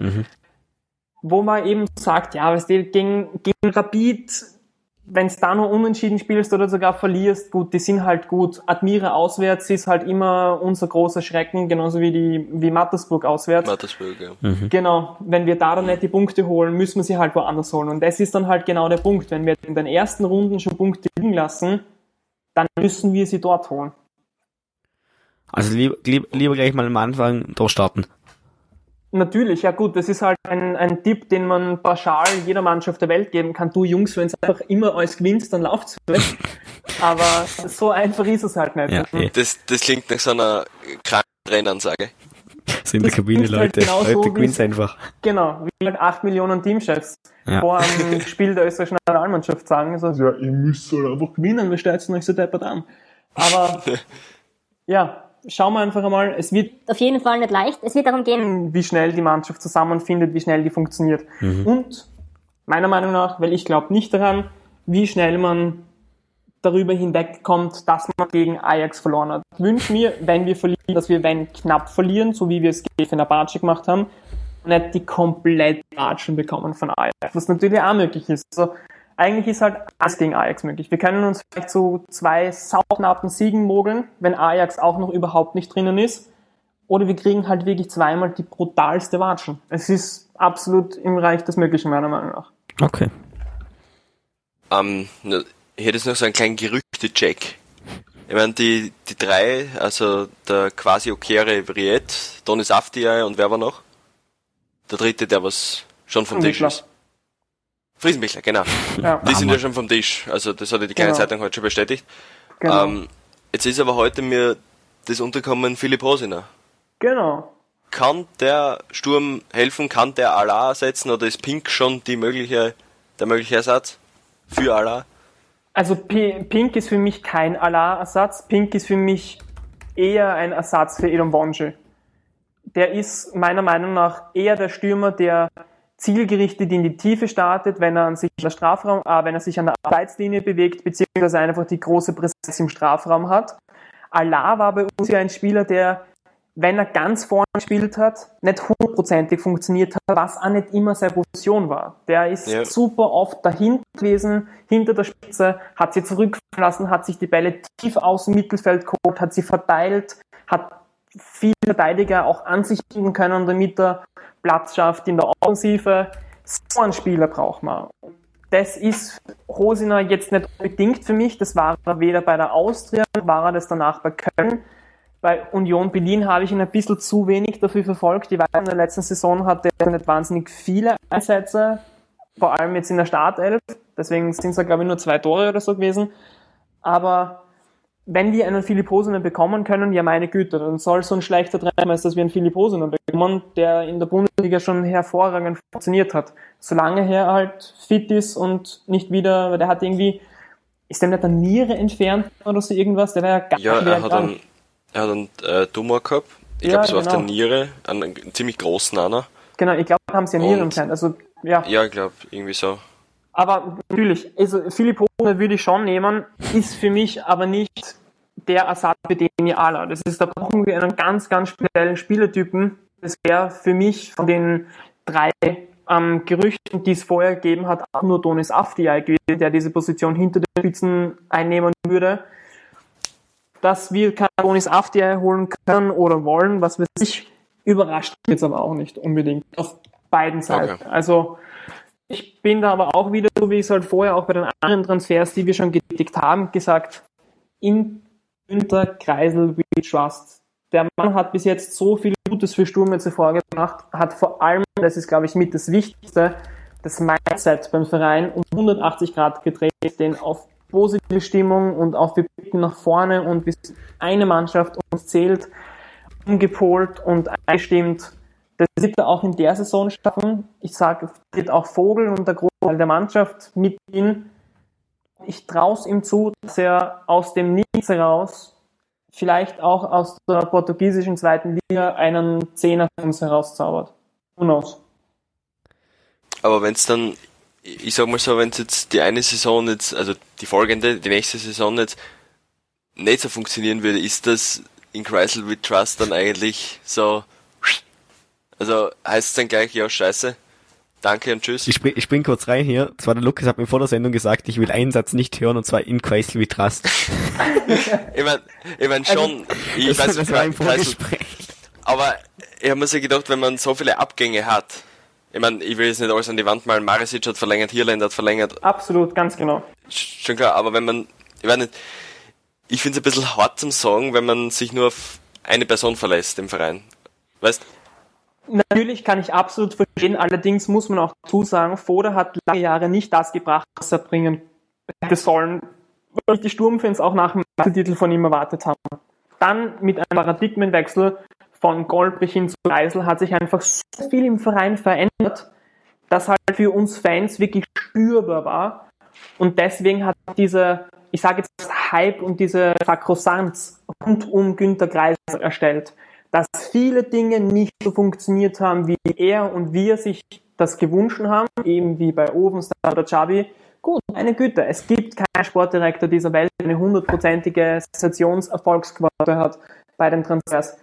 Wo man eben sagt, ja, weißt du, gegen, gegen Rapid, wenn es da nur unentschieden spielst oder sogar verlierst, gut, die sind halt gut. Admira auswärts ist halt immer unser großer Schrecken, genauso wie die, wie Mattersburg auswärts. Mattersburg, ja. Genau, wenn wir da dann nicht die Punkte holen, müssen wir sie halt woanders holen. Und das ist dann halt genau der Punkt. Wenn wir in den ersten Runden schon Punkte liegen lassen, dann müssen wir sie dort holen. Also lieber, lieber, lieber gleich mal am Anfang durchstarten. Natürlich, ja gut, das ist halt ein, ein Tipp, den man pauschal jeder Mannschaft der Welt geben kann. Du Jungs, wenn es einfach immer alles gewinnst, dann lauft's weg. Aber so einfach ist es halt nicht. Ja, eh. Das, das klingt nach so einer kranken Rennansage. So in der Kabine, halt Leute. genau so, Heute wie's- gewinnt's einfach. Genau, wie halt 8 Millionen Teamchefs Ja. vor einem Spiel der österreichischen Nationalmannschaft sagen, so, ja, ihr müsst halt einfach gewinnen, wir steizen euch so deppert an. Aber ja, schauen wir einfach einmal, es wird Auf jeden Fall nicht leicht. Es wird darum gehen, wie schnell die Mannschaft zusammenfindet, wie schnell die funktioniert. Und meiner Meinung nach, weil ich glaube nicht daran, wie schnell man darüber hinwegkommt, dass man gegen Ajax verloren hat. Ich wünsche mir, wenn wir verlieren, dass wir wenn knapp verlieren, so wie wir es gegen Fenerbahce gemacht haben, nicht die komplett Ratschen bekommen von Ajax, was natürlich auch möglich ist. Also, eigentlich ist halt alles gegen Ajax möglich. Wir können uns vielleicht so zwei sauknappen Siegen mogeln, wenn Ajax auch noch überhaupt nicht drinnen ist. Oder wir kriegen halt wirklich zweimal die brutalste Watschen. Es ist absolut im Bereich des Möglichen, meiner Meinung nach. Okay. Ähm, ich hätte jetzt noch so einen kleinen Gerüchte-Check. Ich meine, die, die drei, also der quasi Okere Vriet, Donis Aftiai und wer war noch? Der dritte, der was schon vom Tisch ist. Friesenbichler, genau. Ja, Die sind ja schon vom Tisch. Also das hat ja die kleine Genau. Zeitung heute schon bestätigt. genau. Ähm, jetzt ist aber heute mir das unterkommen Philipp Hosiner. genau. Kann der Sturm helfen? Kann der Allah ersetzen? Oder ist Pink schon die mögliche, der mögliche Ersatz für Allah? Also P Pink ist für mich kein Allah-Ersatz. Pink ist für mich eher ein Ersatz für Edom Bonje. Der ist meiner Meinung nach eher der Stürmer, der zielgerichtet in die Tiefe startet, wenn er sich an der Strafraum, äh, wenn er sich an der Abseitslinie bewegt, beziehungsweise einfach die große Präsenz im Strafraum hat. Allah war bei uns ja ein Spieler, der, wenn er ganz vorne gespielt hat, nicht hundertprozentig funktioniert hat, was auch nicht immer seine Position war. Der ist Ja. super oft dahinter gewesen, hinter der Spitze, hat sie zurückfallen lassen, hat sich die Bälle tief aus dem Mittelfeld geholt, hat sie verteilt, hat viele Verteidiger auch an sich binden können, damit er Platz schafft in der Offensive. So einen Spieler braucht man. Das ist Hosiner jetzt nicht unbedingt für mich. Das war er weder bei der Austria, war er das danach bei Köln. Bei Union Berlin habe ich ihn ein bisschen zu wenig dafür verfolgt. Ich weiß, in der letzten Saison hatte er nicht wahnsinnig viele Einsätze, vor allem jetzt in der Startelf. Deswegen sind es glaube ich, nur zwei Tore oder so gewesen. Aber wenn wir einen Philipp Hosiner bekommen können, ja meine Güte, dann soll so ein schlechter Trainer als dass wir einen Philipp Hosiner bekommen, der in der Bundesliga schon hervorragend funktioniert hat. Solange er halt fit ist und nicht wieder, weil der hat irgendwie, ist dem nicht eine Niere entfernt oder so irgendwas, der wäre ja gar Ja, schwer er hat krank. einen, er hat einen äh, Tumor gehabt. Ich Ja, glaube, es war auf der genau. Niere, einen, einen ziemlich großen einer. Genau, ich glaube, haben sie ja Nieren entfernt. Also, ja. Ja, ich glaube, irgendwie so. Aber natürlich, also Philipp Hosner würde ich schon nehmen, ist für mich aber nicht der Ersatz für Demi Ala. Das ist, da brauchen wir einen ganz, ganz speziellen Spielertypen. Das wäre für mich von den drei ähm, Gerüchten, die es vorher gegeben hat, auch nur Donis Afdiay gewesen, der diese Position hinter den Spitzen einnehmen würde. Dass wir keinen Donis Afdiay holen können oder wollen, was wir sich überrascht jetzt aber auch nicht unbedingt auf beiden Seiten. Okay. Also Ich bin da aber auch wieder, so wie ich es halt vorher auch bei den anderen Transfers, die wir schon getätigt haben, gesagt, in Günther Kreisel We Trust. Der Mann hat bis jetzt so viel Gutes für Sturm jetzt vorgebracht, hat vor allem, das ist glaube ich mit das Wichtigste, das Mindset beim Verein um 180 Grad gedreht, den auf positive Stimmung und auf wir blicken nach vorne und bis eine Mannschaft uns zählt, umgepolt und eingestimmt. Das wird er auch in der Saison schaffen. Ich sage, wird auch Vogel und der Großteil der Mannschaft mit ihm. Ich traue es ihm zu, dass er aus dem Nichts heraus, vielleicht auch aus der portugiesischen zweiten Liga, einen Zehner für uns herauszaubert. Who knows? Aber wenn es dann, ich sag mal so, wenn es jetzt die eine Saison jetzt, also die folgende, die nächste Saison jetzt nicht so funktionieren würde, ist das in Chrysler with Trust dann eigentlich so, also heißt es dann gleich, ja, scheiße, danke und tschüss. Ich spring, ich spring kurz rein hier. Zwar der Lukas hat mir vor der Sendung gesagt, ich will einen Satz nicht hören und zwar in Chrysler with Trust. ich mein, ich mein schon, ich das, weiß, im Chrysler, Vorgespräch. aber ich habe mir so gedacht, wenn man so viele Abgänge hat, ich meine, ich will jetzt nicht alles an die Wand malen, Marisic hat verlängert, Hierländer hat verlängert, Absolut, ganz genau. schon klar, aber wenn man, ich weiß nicht, ich finde es ein bisschen hart zum Sagen, wenn man sich nur auf eine Person verlässt im Verein. Weißt Natürlich kann ich absolut verstehen, allerdings muss man auch dazu sagen, Foda hat lange Jahre nicht das gebracht, was er bringen hätte sollen, was die Sturmfans auch nach dem Meistertitel von ihm erwartet haben. Dann mit einem Paradigmenwechsel von Goldbrich hin zu Reisel hat sich einfach so viel im Verein verändert, dass halt für uns Fans wirklich spürbar war. Und deswegen hat dieser, ich sage jetzt Hype und diese Sakrosanz rund um Günter Kreisel erstellt dass viele Dinge nicht so funktioniert haben, wie er und wir sich das gewünscht haben, eben wie bei Ovenstar oder Chabi. Gut, meine Güte, es gibt keinen Sportdirektor dieser Welt, der eine hundertprozentige Sensationserfolgsquote hat bei den Transfers.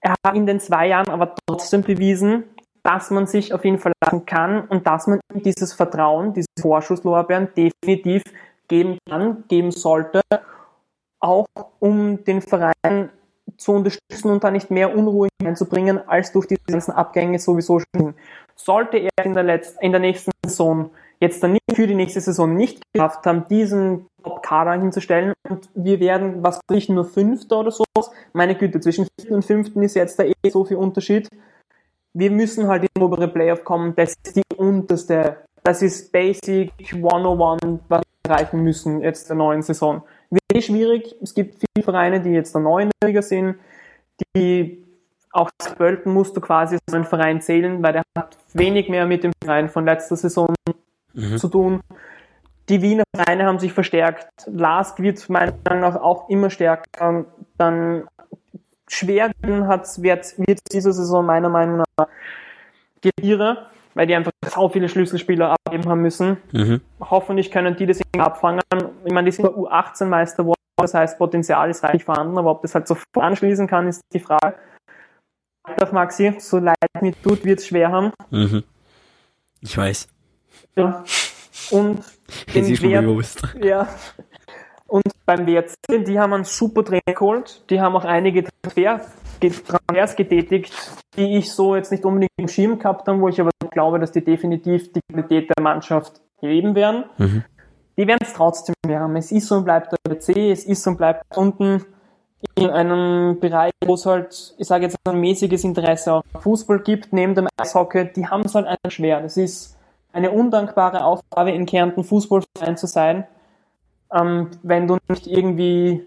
Er hat in den zwei Jahren aber trotzdem bewiesen, dass man sich auf ihn verlassen kann und dass man ihm dieses Vertrauen, diese Vorschusslorbeeren definitiv geben kann, geben sollte, auch um den Verein zu unterstützen und da nicht mehr Unruhe hineinzubringen, als durch die ganzen Abgänge sowieso schon. Sollte er in der, letzten, in der nächsten Saison jetzt dann nicht für die nächste Saison nicht geschafft haben, diesen Top-Kader hinzustellen und wir werden, was ich, nur Fünfter oder so, meine Güte, zwischen Vierten und Fünften ist jetzt da eh so viel Unterschied. Wir müssen halt in den obere Playoff kommen, das ist die unterste, das ist Basic 101, was wir erreichen müssen jetzt der neuen Saison eh schwierig. Es gibt viele Vereine, die jetzt der neuen Liga sind, die auch Bölten musst du quasi so einen Verein zählen, weil der hat wenig mehr mit dem Verein von letzter Saison mhm. zu tun. Die Wiener Vereine haben sich verstärkt. Lask wird meiner Meinung nach auch immer stärker. Dann Schwerden wird, wird diese Saison meiner Meinung nach Geliere weil die einfach so viele Schlüsselspieler abgeben haben müssen. Mhm. Hoffentlich können die das irgendwie abfangen. Ich meine, die sind U18-Meister geworden, das heißt, Potenzial ist reichlich vorhanden, aber ob das halt sofort anschließen kann, ist die Frage. Auf Maxi, so leid mir tut, wird es schwer haben. Mhm. Ich weiß. Ja. Und es ist Wert, bewusst. Ja. Und beim WRC, die haben einen super Trainer geholt, die haben auch einige Transfer Transfers getätigt, die ich so jetzt nicht unbedingt im Schirm gehabt habe, wo ich aber glaube, dass die definitiv die Qualität der Mannschaft heben werden. Mhm. Die werden es trotzdem haben. Es ist und bleibt der WC, es ist und bleibt unten in einem Bereich, wo es halt, ich sage jetzt ein mäßiges Interesse auf Fußball gibt, neben dem Eishockey, die haben es halt einfach schwer. Das ist eine undankbare Aufgabe in Kärnten Fußballverein zu sein, ähm, wenn du nicht irgendwie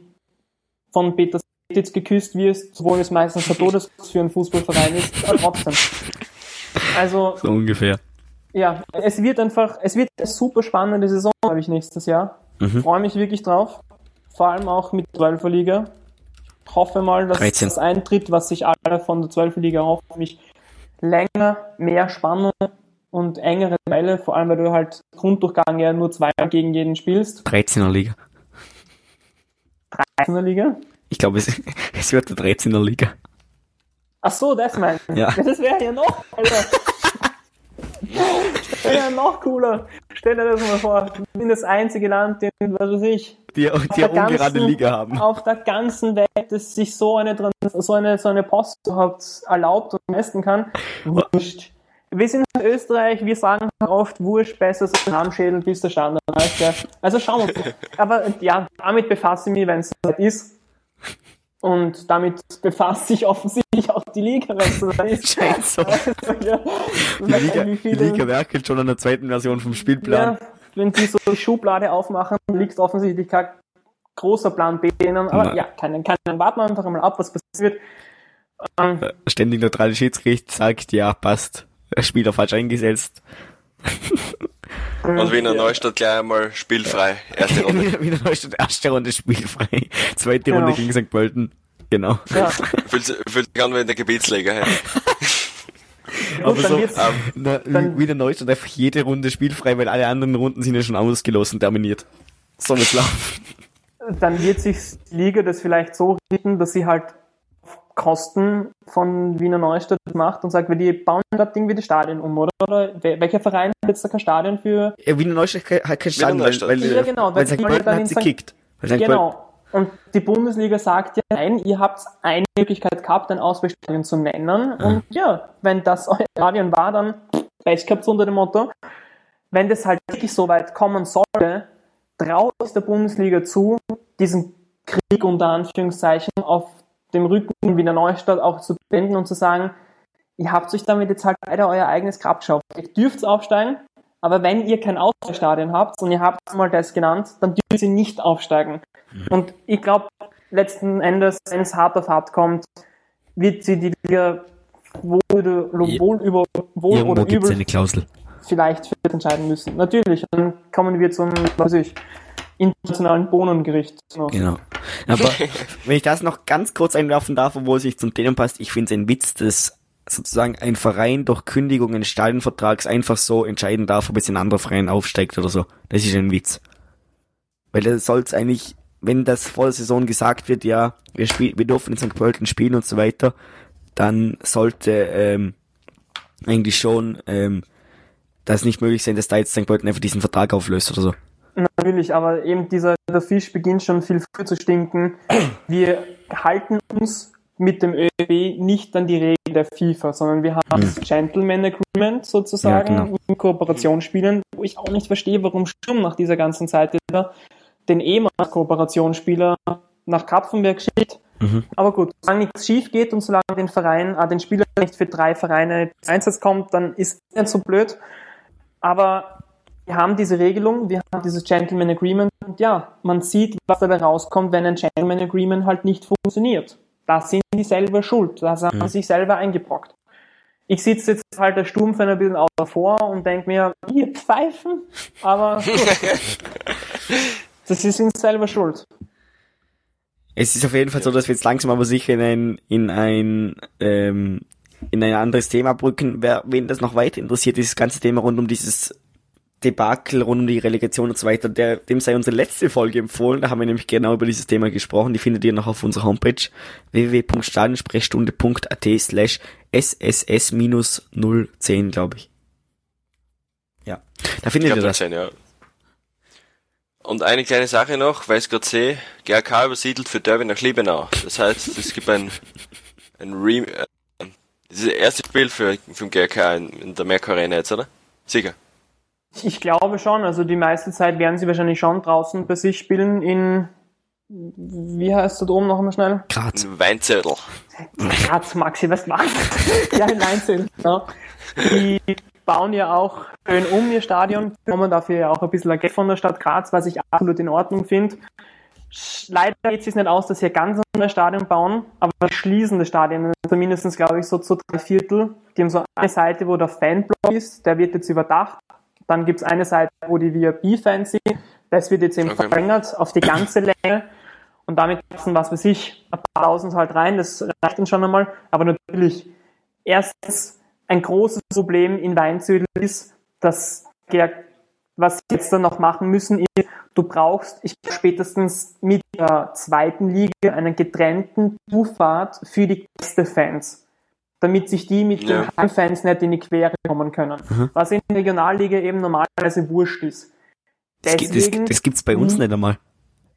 von Peter jetzt geküsst wirst, obwohl es meistens der Todeskuss für einen Fußballverein ist, aber trotzdem. Also. So ungefähr. Ja, es wird einfach, es wird eine super spannende Saison, glaube ich, nächstes Jahr. Mhm. Freue mich wirklich drauf. Vor allem auch mit der 12er Liga. Hoffe mal, dass 13. das eintritt, was sich alle von der 12er Liga hoffen, nämlich länger, mehr Spannung und engere Duelle, vor allem weil du halt Grunddurchgang ja nur zweimal gegen jeden spielst. 13er Liga. 13er Liga? Ich glaube, es, es wird der 13er Liga. Ach so, das meinst du? Ja. Das wäre ja noch, Alter. das wäre ja noch cooler. Stell dir das mal vor. Wir sind das einzige Land, in, was weiß ich, die, die eine ungerade Liga haben. Auf der ganzen Welt, das sich so eine, so eine, so eine Post überhaupt erlaubt und leisten kann. Wurscht. wir sind in Österreich, wir sagen oft, wurscht, besser so ein Armschädel bis der Standard. Also schauen wir mal. Aber ja, damit befasse ich mich, wenn es soweit ist. Und damit befasst sich offensichtlich auch die Liga, wenn es ist. Scheint so. Also, Die Liga, die Liga werkelt schon an der zweiten Version vom Spielplan. ja, wenn die so die Schublade aufmachen, liegt offensichtlich kein großer Plan B drinnen. Aber Nein. ja, keinen, keinen, warten wir einfach mal ab, was passiert. Ähm, Ständig neutrale Schiedsgericht sagt, ja, passt. Spieler falsch eingesetzt. Und Wiener ja. Neustadt gleich einmal spielfrei. Erste Runde. Wieder, wieder Neustadt, erste Runde spielfrei. Zweite Genau. Runde gegen St. Pölten. Genau. Ja, Fühlt, sich- an wie in der Gebietsliga. Hey. Aber gut, so, wird's, Ähm, Na, Dann- wieder Neustadt einfach jede Runde spielfrei, weil alle anderen Runden sind ja schon ausgelost und terminiert. So wird's laufen. dann wird sich die Liga das vielleicht so richten, dass sie halt Kosten von Wiener Neustadt macht und sagt, weil die bauen das Ding wie das Stadion um, oder? Oder wel- welcher Verein hat jetzt da kein Stadion für? Ja, Wiener Neustadt hat kein Stadion, weil, Neustadt. weil, Ja, genau, weil weil St. Pölten hat sie gekickt. Genau. Und die Bundesliga sagt ja, nein, ihr habt eine Möglichkeit gehabt, ein Ausweichstadion zu nennen. Und ja, wenn das euer Stadion war, dann Pech gehabt unter dem Motto. Wenn das halt wirklich so weit kommen sollte, traut es der Bundesliga zu, diesen Krieg unter Anführungszeichen auf dem Rücken Wiener Neustadt auch zu beenden und zu sagen, ihr habt euch damit jetzt halt leider euer eigenes Grab geschaut. Ihr dürft aufsteigen, aber wenn ihr kein Ausweichstadion habt und ihr habt mal das genannt, dann dürft ihr nicht aufsteigen. Und ich glaube, letzten Endes, wenn es hart auf hart kommt, wird sie die Liga wohl, oder- wohl, über, wohl oder übel Klausel. vielleicht für entscheiden müssen. Natürlich, dann kommen wir zum, was weiß ich, internationalen Bohnengericht. noch. Genau. Aber wenn ich das noch ganz kurz einwerfen darf, obwohl es nicht zum Thema passt, ich finde es ein Witz, dass sozusagen ein Verein durch Kündigung eines Stadionvertrags einfach so entscheiden darf, ob jetzt ein anderer Verein aufsteigt oder so. Das ist ein Witz. Weil das soll es eigentlich, wenn das vor der Saison gesagt wird, ja, wir, spiel, wir dürfen in St. Pölten spielen und so weiter, dann sollte ähm, eigentlich schon ähm, das nicht möglich sein, dass da jetzt St. Pölten einfach diesen Vertrag auflöst oder so. Natürlich, aber eben dieser der Fisch beginnt schon viel früher zu stinken. Wir halten uns mit dem ÖB nicht an die Regeln der FIFA, sondern wir haben das Gentleman Agreement sozusagen Ja, genau. in Kooperationsspielen, wo ich auch nicht verstehe, warum Sturm nach dieser ganzen Zeit wieder den ehemaligen Kooperationsspieler nach Kapfenberg schickt. Mhm. Aber gut, solange nichts schief geht und solange den Verein, äh, den Spieler nicht für drei Vereine Einsatz kommt, dann ist es nicht so blöd. Aber wir haben diese Regelung, wir haben dieses Gentleman Agreement und ja, man sieht, was dabei rauskommt, wenn ein Gentleman Agreement halt nicht funktioniert. Das sind die selber schuld. Das haben Mhm. sie sich selber eingebrockt. Ich sitze jetzt halt der Sturmfan ein bisschen außer vor und denke mir, ihr pfeifen, aber gut. das ist ihnen selber schuld. Es ist auf jeden Fall so, dass wir jetzt langsam aber sicher in ein, in ein, ähm, in ein anderes Thema brücken. Wer, wen das noch weiter interessiert, dieses ganze Thema rund um dieses Debakel, rund um die Relegation und so weiter, der, dem sei unsere letzte Folge empfohlen. Da haben wir nämlich genau über dieses Thema gesprochen. Die findet ihr noch auf unserer Homepage www.stadionsprechstunde.at slash sss-010, glaube ich. Ja, da findet ihr das. das sein, ja. Und eine kleine Sache noch, weil ich gerade sehe, GRK übersiedelt für Derby nach Liebenau. Das heißt, es gibt ein, ein Re äh, das ist das erste Spiel für, für den GRK in, in der Merck Arena jetzt, oder? Sicher. Ich glaube schon, also die meiste Zeit werden sie wahrscheinlich schon draußen bei sich spielen in, wie heißt das oben noch einmal schnell? Graz. Ein Weinzettel. Graz, Maxi, was war's? ja, in Einzel, ja. Die bauen ja auch schön um ihr Stadion, bekommen dafür ja auch ein bisschen Geld von der Stadt Graz, was ich absolut in Ordnung finde. Leider geht es sich nicht aus, dass sie ein ganz neues Stadion bauen, aber schließen das Stadion, zumindest glaube ich so zu drei Viertel. Die haben so eine Seite, wo der Fanblock ist, der wird jetzt überdacht. Dann gibt's eine Seite, wo die VIP-Fans sind, das wird jetzt eben Okay. verlängert auf die ganze Länge. Und damit passen, was weiß ich, ein paar tausend halt rein, das reicht dann schon einmal. Aber natürlich, erstens, ein großes Problem in Weinzödel ist, dass der, was sie jetzt dann noch machen müssen, ist, du brauchst, ich spätestens mit der zweiten Liga einen getrennten Zufahrt für die Gästefans, damit sich die mit Ja. den Heimfans nicht in die Quere kommen können. Was in der Regionalliga eben normalerweise wurscht ist. Das, gibt- das, Deswegen, das gibt's bei uns Hm. nicht einmal.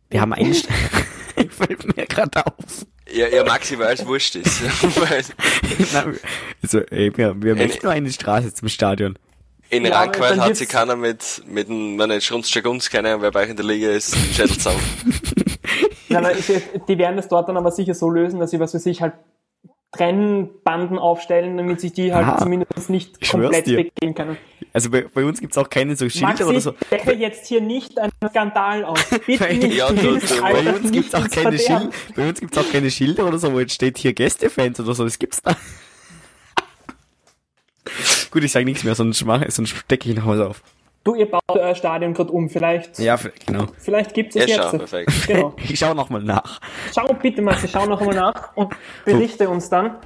Wir haben einen, fällt mir gerade auf. Ja, ja, maximal als wurscht ist. Nein, also, ey, wir, wir möchten nur eine Straße zum Stadion. In Ja, aber dann hat sich keiner mit, mit einem, meine Schrunzcheck uns keiner, wer bei euch in der Liga ist, Schädel zusammen. Nein, nein, ich, die werden das dort dann aber sicher so lösen, dass sie was für sich halt Trennbanden aufstellen, damit sich die halt Aha. zumindest nicht Ich komplett dir. begehen können. Also bei, bei uns gibt's auch keine so Schilder Maxi, oder so. decke jetzt hier nicht einen Skandal auf. Bitte Bei- nicht. Ja, Alter Bei uns nicht gibt's auch keine. Schilder, bei uns gibt's auch keine Schilder oder so, wo jetzt steht hier Gästefans oder so, das gibt's da. Gut, ich sage nichts mehr, sonst sonst stecke ich nach Hause auf. Du, ihr baut euer Stadion gerade um. Vielleicht, Ja, genau. vielleicht gibt Ja, es schau, jetzt. perfekt. Genau. Ich schau noch mal nach. Schau bitte, Maxi, schau noch einmal nach und berichte uns dann.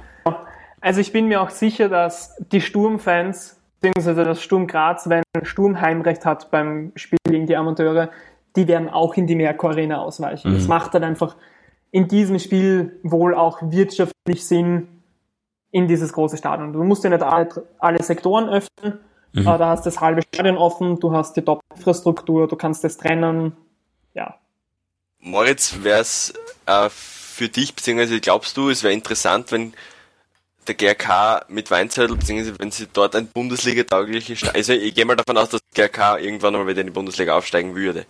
Also ich bin mir auch sicher, dass die Sturmfans, beziehungsweise das Sturm Graz, wenn Sturm Heimrecht hat beim Spiel gegen die Amateure, die werden auch in die Merkur Arena ausweichen. Das macht dann einfach in diesem Spiel wohl auch wirtschaftlich Sinn in dieses große Stadion. Du musst ja nicht alle, alle Sektoren öffnen, aber da hast du das halbe Stadion offen, du hast die Top-Infrastruktur, du kannst das trennen. Ja, Moritz, wär's äh, für dich, beziehungsweise glaubst du, es wäre interessant, wenn der GRK mit Weinzettel, beziehungsweise wenn sie dort ein Bundesliga-taugliches Stadion, also ich gehe mal davon aus, dass der GRK irgendwann mal wieder in die Bundesliga aufsteigen würde.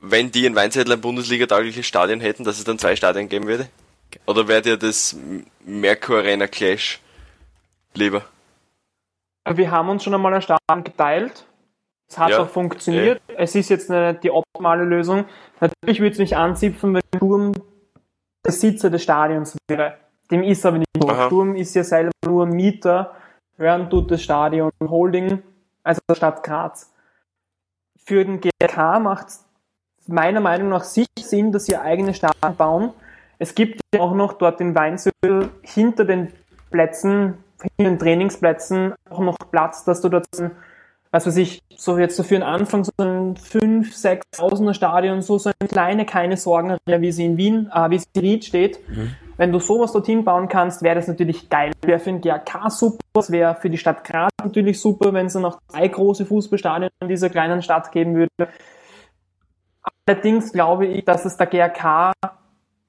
Wenn die in Weinzettel ein Bundesliga-taugliches Stadion hätten, dass es dann zwei Stadien geben würde? Oder wäre dir das Merkur Arena Clash lieber? Wir haben uns schon einmal ein Stadion geteilt. Es hat Ja, auch funktioniert. Es ist jetzt nicht die optimale Lösung. Natürlich würde es mich anzipfen, wenn Sturm Besitzer des Stadions wäre. Dem ist aber nicht so. Aha. Sturm ist ja selber nur Mieter, hören tut das Stadion Holding, also der Stadt Graz. Für den GRK macht es meiner Meinung nach sicher Sinn, dass sie ihr eigenes Stadion bauen. Es gibt ja auch noch dort in Weinzöl hinter den Plätzen, hinter den Trainingsplätzen auch noch Platz, dass du dort, was weiß ich, so jetzt so für den Anfang so ein 5, 6.000er Stadion, so, so eine kleine, keine Sorgen, wie sie in Wien, äh, wie sie in Ried steht. Wenn du sowas dorthin bauen kannst, wäre das natürlich geil. Wäre für den GAK super, es wäre für die Stadt Graz natürlich super, wenn es dann noch zwei große Fußballstadien in dieser kleinen Stadt geben würde. Allerdings glaube ich, dass es der GRK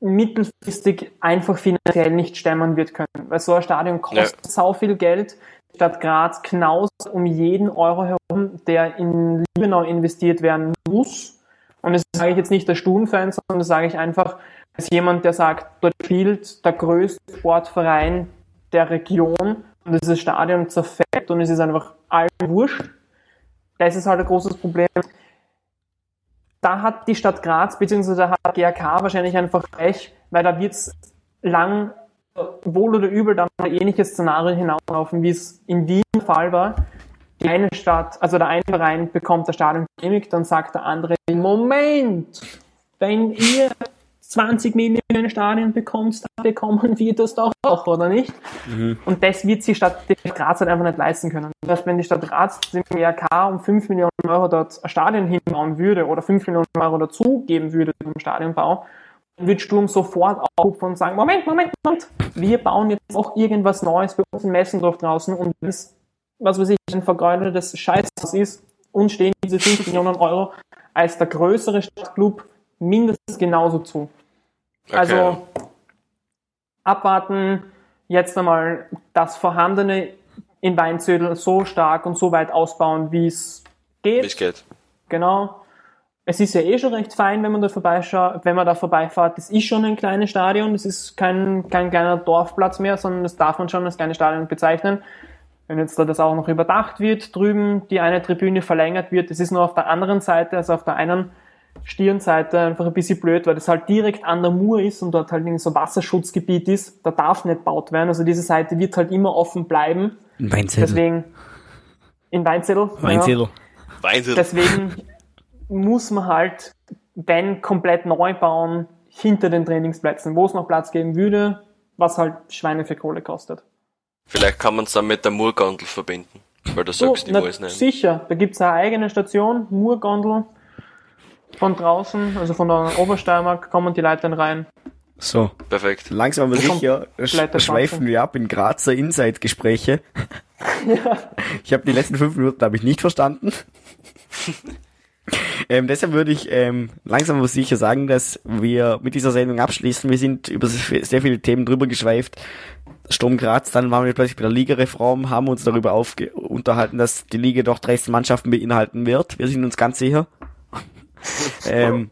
mittelfristig einfach finanziell nicht stemmen wird können, weil so ein Stadion kostet sau viel Geld. Die Stadt Graz knaust um jeden Euro herum, der in Liebenau investiert werden muss. Und das sage ich jetzt nicht der Sturmfan, sondern das sage ich einfach als jemand, der sagt, dort spielt der größte Sportverein der Region und dieses Stadion zerfällt und es ist einfach allen wurscht. Das ist halt ein großes Problem da hat die Stadt Graz bzw. da hat GRK wahrscheinlich einfach Pech, weil da wird's lang wohl oder übel dann ein ähnliches Szenario hinauslaufen, wie es in Wien der Fall war. Die eine Stadt, also der eine Verein bekommt das Stadion genehmigt, dann sagt der andere, Moment, wenn ihr 20 Millionen Stadien bekommt, dann bekommen wir das doch auch, oder nicht? Und das wird die Stadt, die Stadt Graz halt einfach nicht leisten können. Das heißt, wenn die Stadt Graz dem ERK um 5 Millionen Euro dort ein Stadion hinbauen würde oder 5 Millionen Euro dazugeben würde zum Stadionbau, dann wird Sturm sofort aufrufen und sagen, Moment, Moment, Moment, wir bauen jetzt auch irgendwas Neues bei uns in Messendorf draußen und wenn es, was weiß ich, ein vergeudetes Scheißhaus ist, uns stehen diese 5 Millionen Euro als der größere Stadtclub mindestens genauso zu. Okay. Also abwarten, jetzt einmal das Vorhandene in Weinzödel so stark und so weit ausbauen, wie es geht. Wie es geht. Genau. Es ist ja eh schon recht fein, wenn man da vorbeischaut, wenn man da vorbeifahrt. Das ist schon ein kleines Stadion, das ist kein, kein kleiner Dorfplatz mehr, sondern das darf man schon als kleines Stadion bezeichnen. Wenn jetzt da das auch noch überdacht wird, drüben die eine Tribüne verlängert wird, das ist nur auf der anderen Seite, also auf der einen Stirnseite einfach ein bisschen blöd, weil das halt direkt an der Mur ist und dort halt so Wasserschutzgebiet ist. Da darf nicht gebaut werden. Also diese Seite wird halt immer offen bleiben. Ein Weinzettel. Deswegen in Weinzettel. Ja. Weinzettel. Weinzettel. Deswegen muss man halt, wenn komplett neu bauen, hinter den Trainingsplätzen, wo es noch Platz geben würde, was halt Schweine für Kohle kostet. Vielleicht kann man es dann mit der Murgondel verbinden. Weil du sagst, die na, sicher, da gibt's eine eigene Station, Murgondel. Von draußen, also von der Obersteiermark, kommen die Leute dann rein. So, Perfekt. langsam aber sicher schweifen wir ab in Grazer Inside-Gespräche. Ich habe die letzten fünf Minuten habe ich nicht verstanden. ähm, deshalb würde ich ähm, langsam aber sicher sagen, dass wir mit dieser Sendung abschließen. Wir sind über sehr viele Themen drüber geschweift. Sturm Graz, dann waren wir plötzlich bei der Ligareform, haben uns darüber unterhalten, dass die Liga doch 13 Mannschaften beinhalten wird. Wir sind uns ganz sicher. ähm,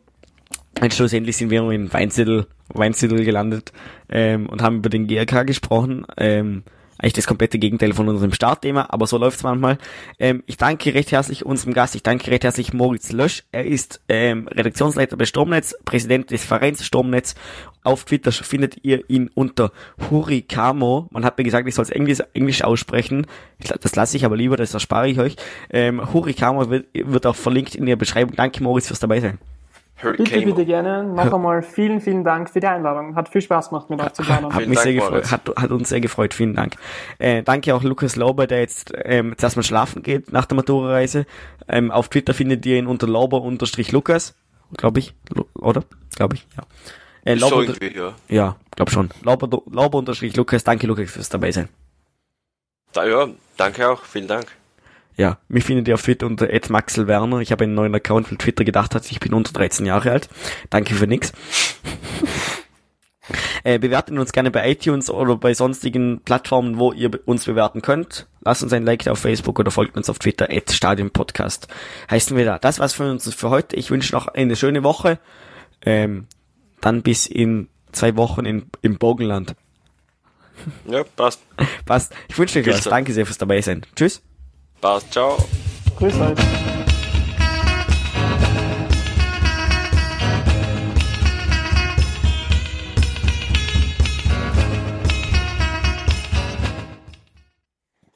und schlussendlich sind wir in Weinzettel, Weinzettel gelandet ähm, und haben über den GRK gesprochen. Ähm, eigentlich das komplette Gegenteil von unserem Startthema, aber so läuft's manchmal. Ähm, ich danke recht herzlich unserem Gast, ich danke recht herzlich Moritz Lösch. Er ist ähm, Redaktionsleiter bei Stromnetz, Präsident des Vereins Stromnetz. Auf Twitter findet ihr ihn unter Hurikamo. Man hat mir gesagt, ich soll es Englisch, Englisch aussprechen. Das lasse ich aber lieber, das erspare ich euch. Ähm, Hurikamo wird, wird auch verlinkt in der Beschreibung. Danke Moritz fürs dabei sein. Bitte, bitte gerne. Noch einmal vielen, vielen Dank für die Einladung. Hat viel Spaß gemacht, mit euch zu plaudern. Hat, mich Dank, sehr gefreut, hat, hat uns sehr gefreut. Vielen Dank. Äh, danke auch Lukas Lauber, der jetzt ähm, jetzt erstmal schlafen geht nach der Matura-Reise. Ähm, auf Twitter findet ihr ihn unter Lauber-Lukas, glaube ich, oder? Glaube ich, ja. Äh, Lauber, so ja. Ja, glaub schon. Lauber, Lauber-Lukas, danke Lukas fürs dabei sein. Da, ja, danke auch, vielen Dank ja, mich findet ihr auf Twitter unter @maxelwerner. Ich habe einen neuen Account, weil Twitter gedacht hat, ich bin unter 13 Jahre alt. Danke für nix. äh, bewertet uns gerne bei iTunes oder bei sonstigen Plattformen, wo ihr uns bewerten könnt. Lasst uns ein Like auf Facebook oder folgt uns auf Twitter @stadionpodcast. Heißen wir da. Das war's für uns für heute. Ich wünsche noch eine schöne Woche. Ähm, dann bis in zwei Wochen in, im Bogenland. Ja, passt. passt. Ich wünsche euch was. Danke sehr fürs dabei sein. Tschüss. Passt, ciao. Grüß euch.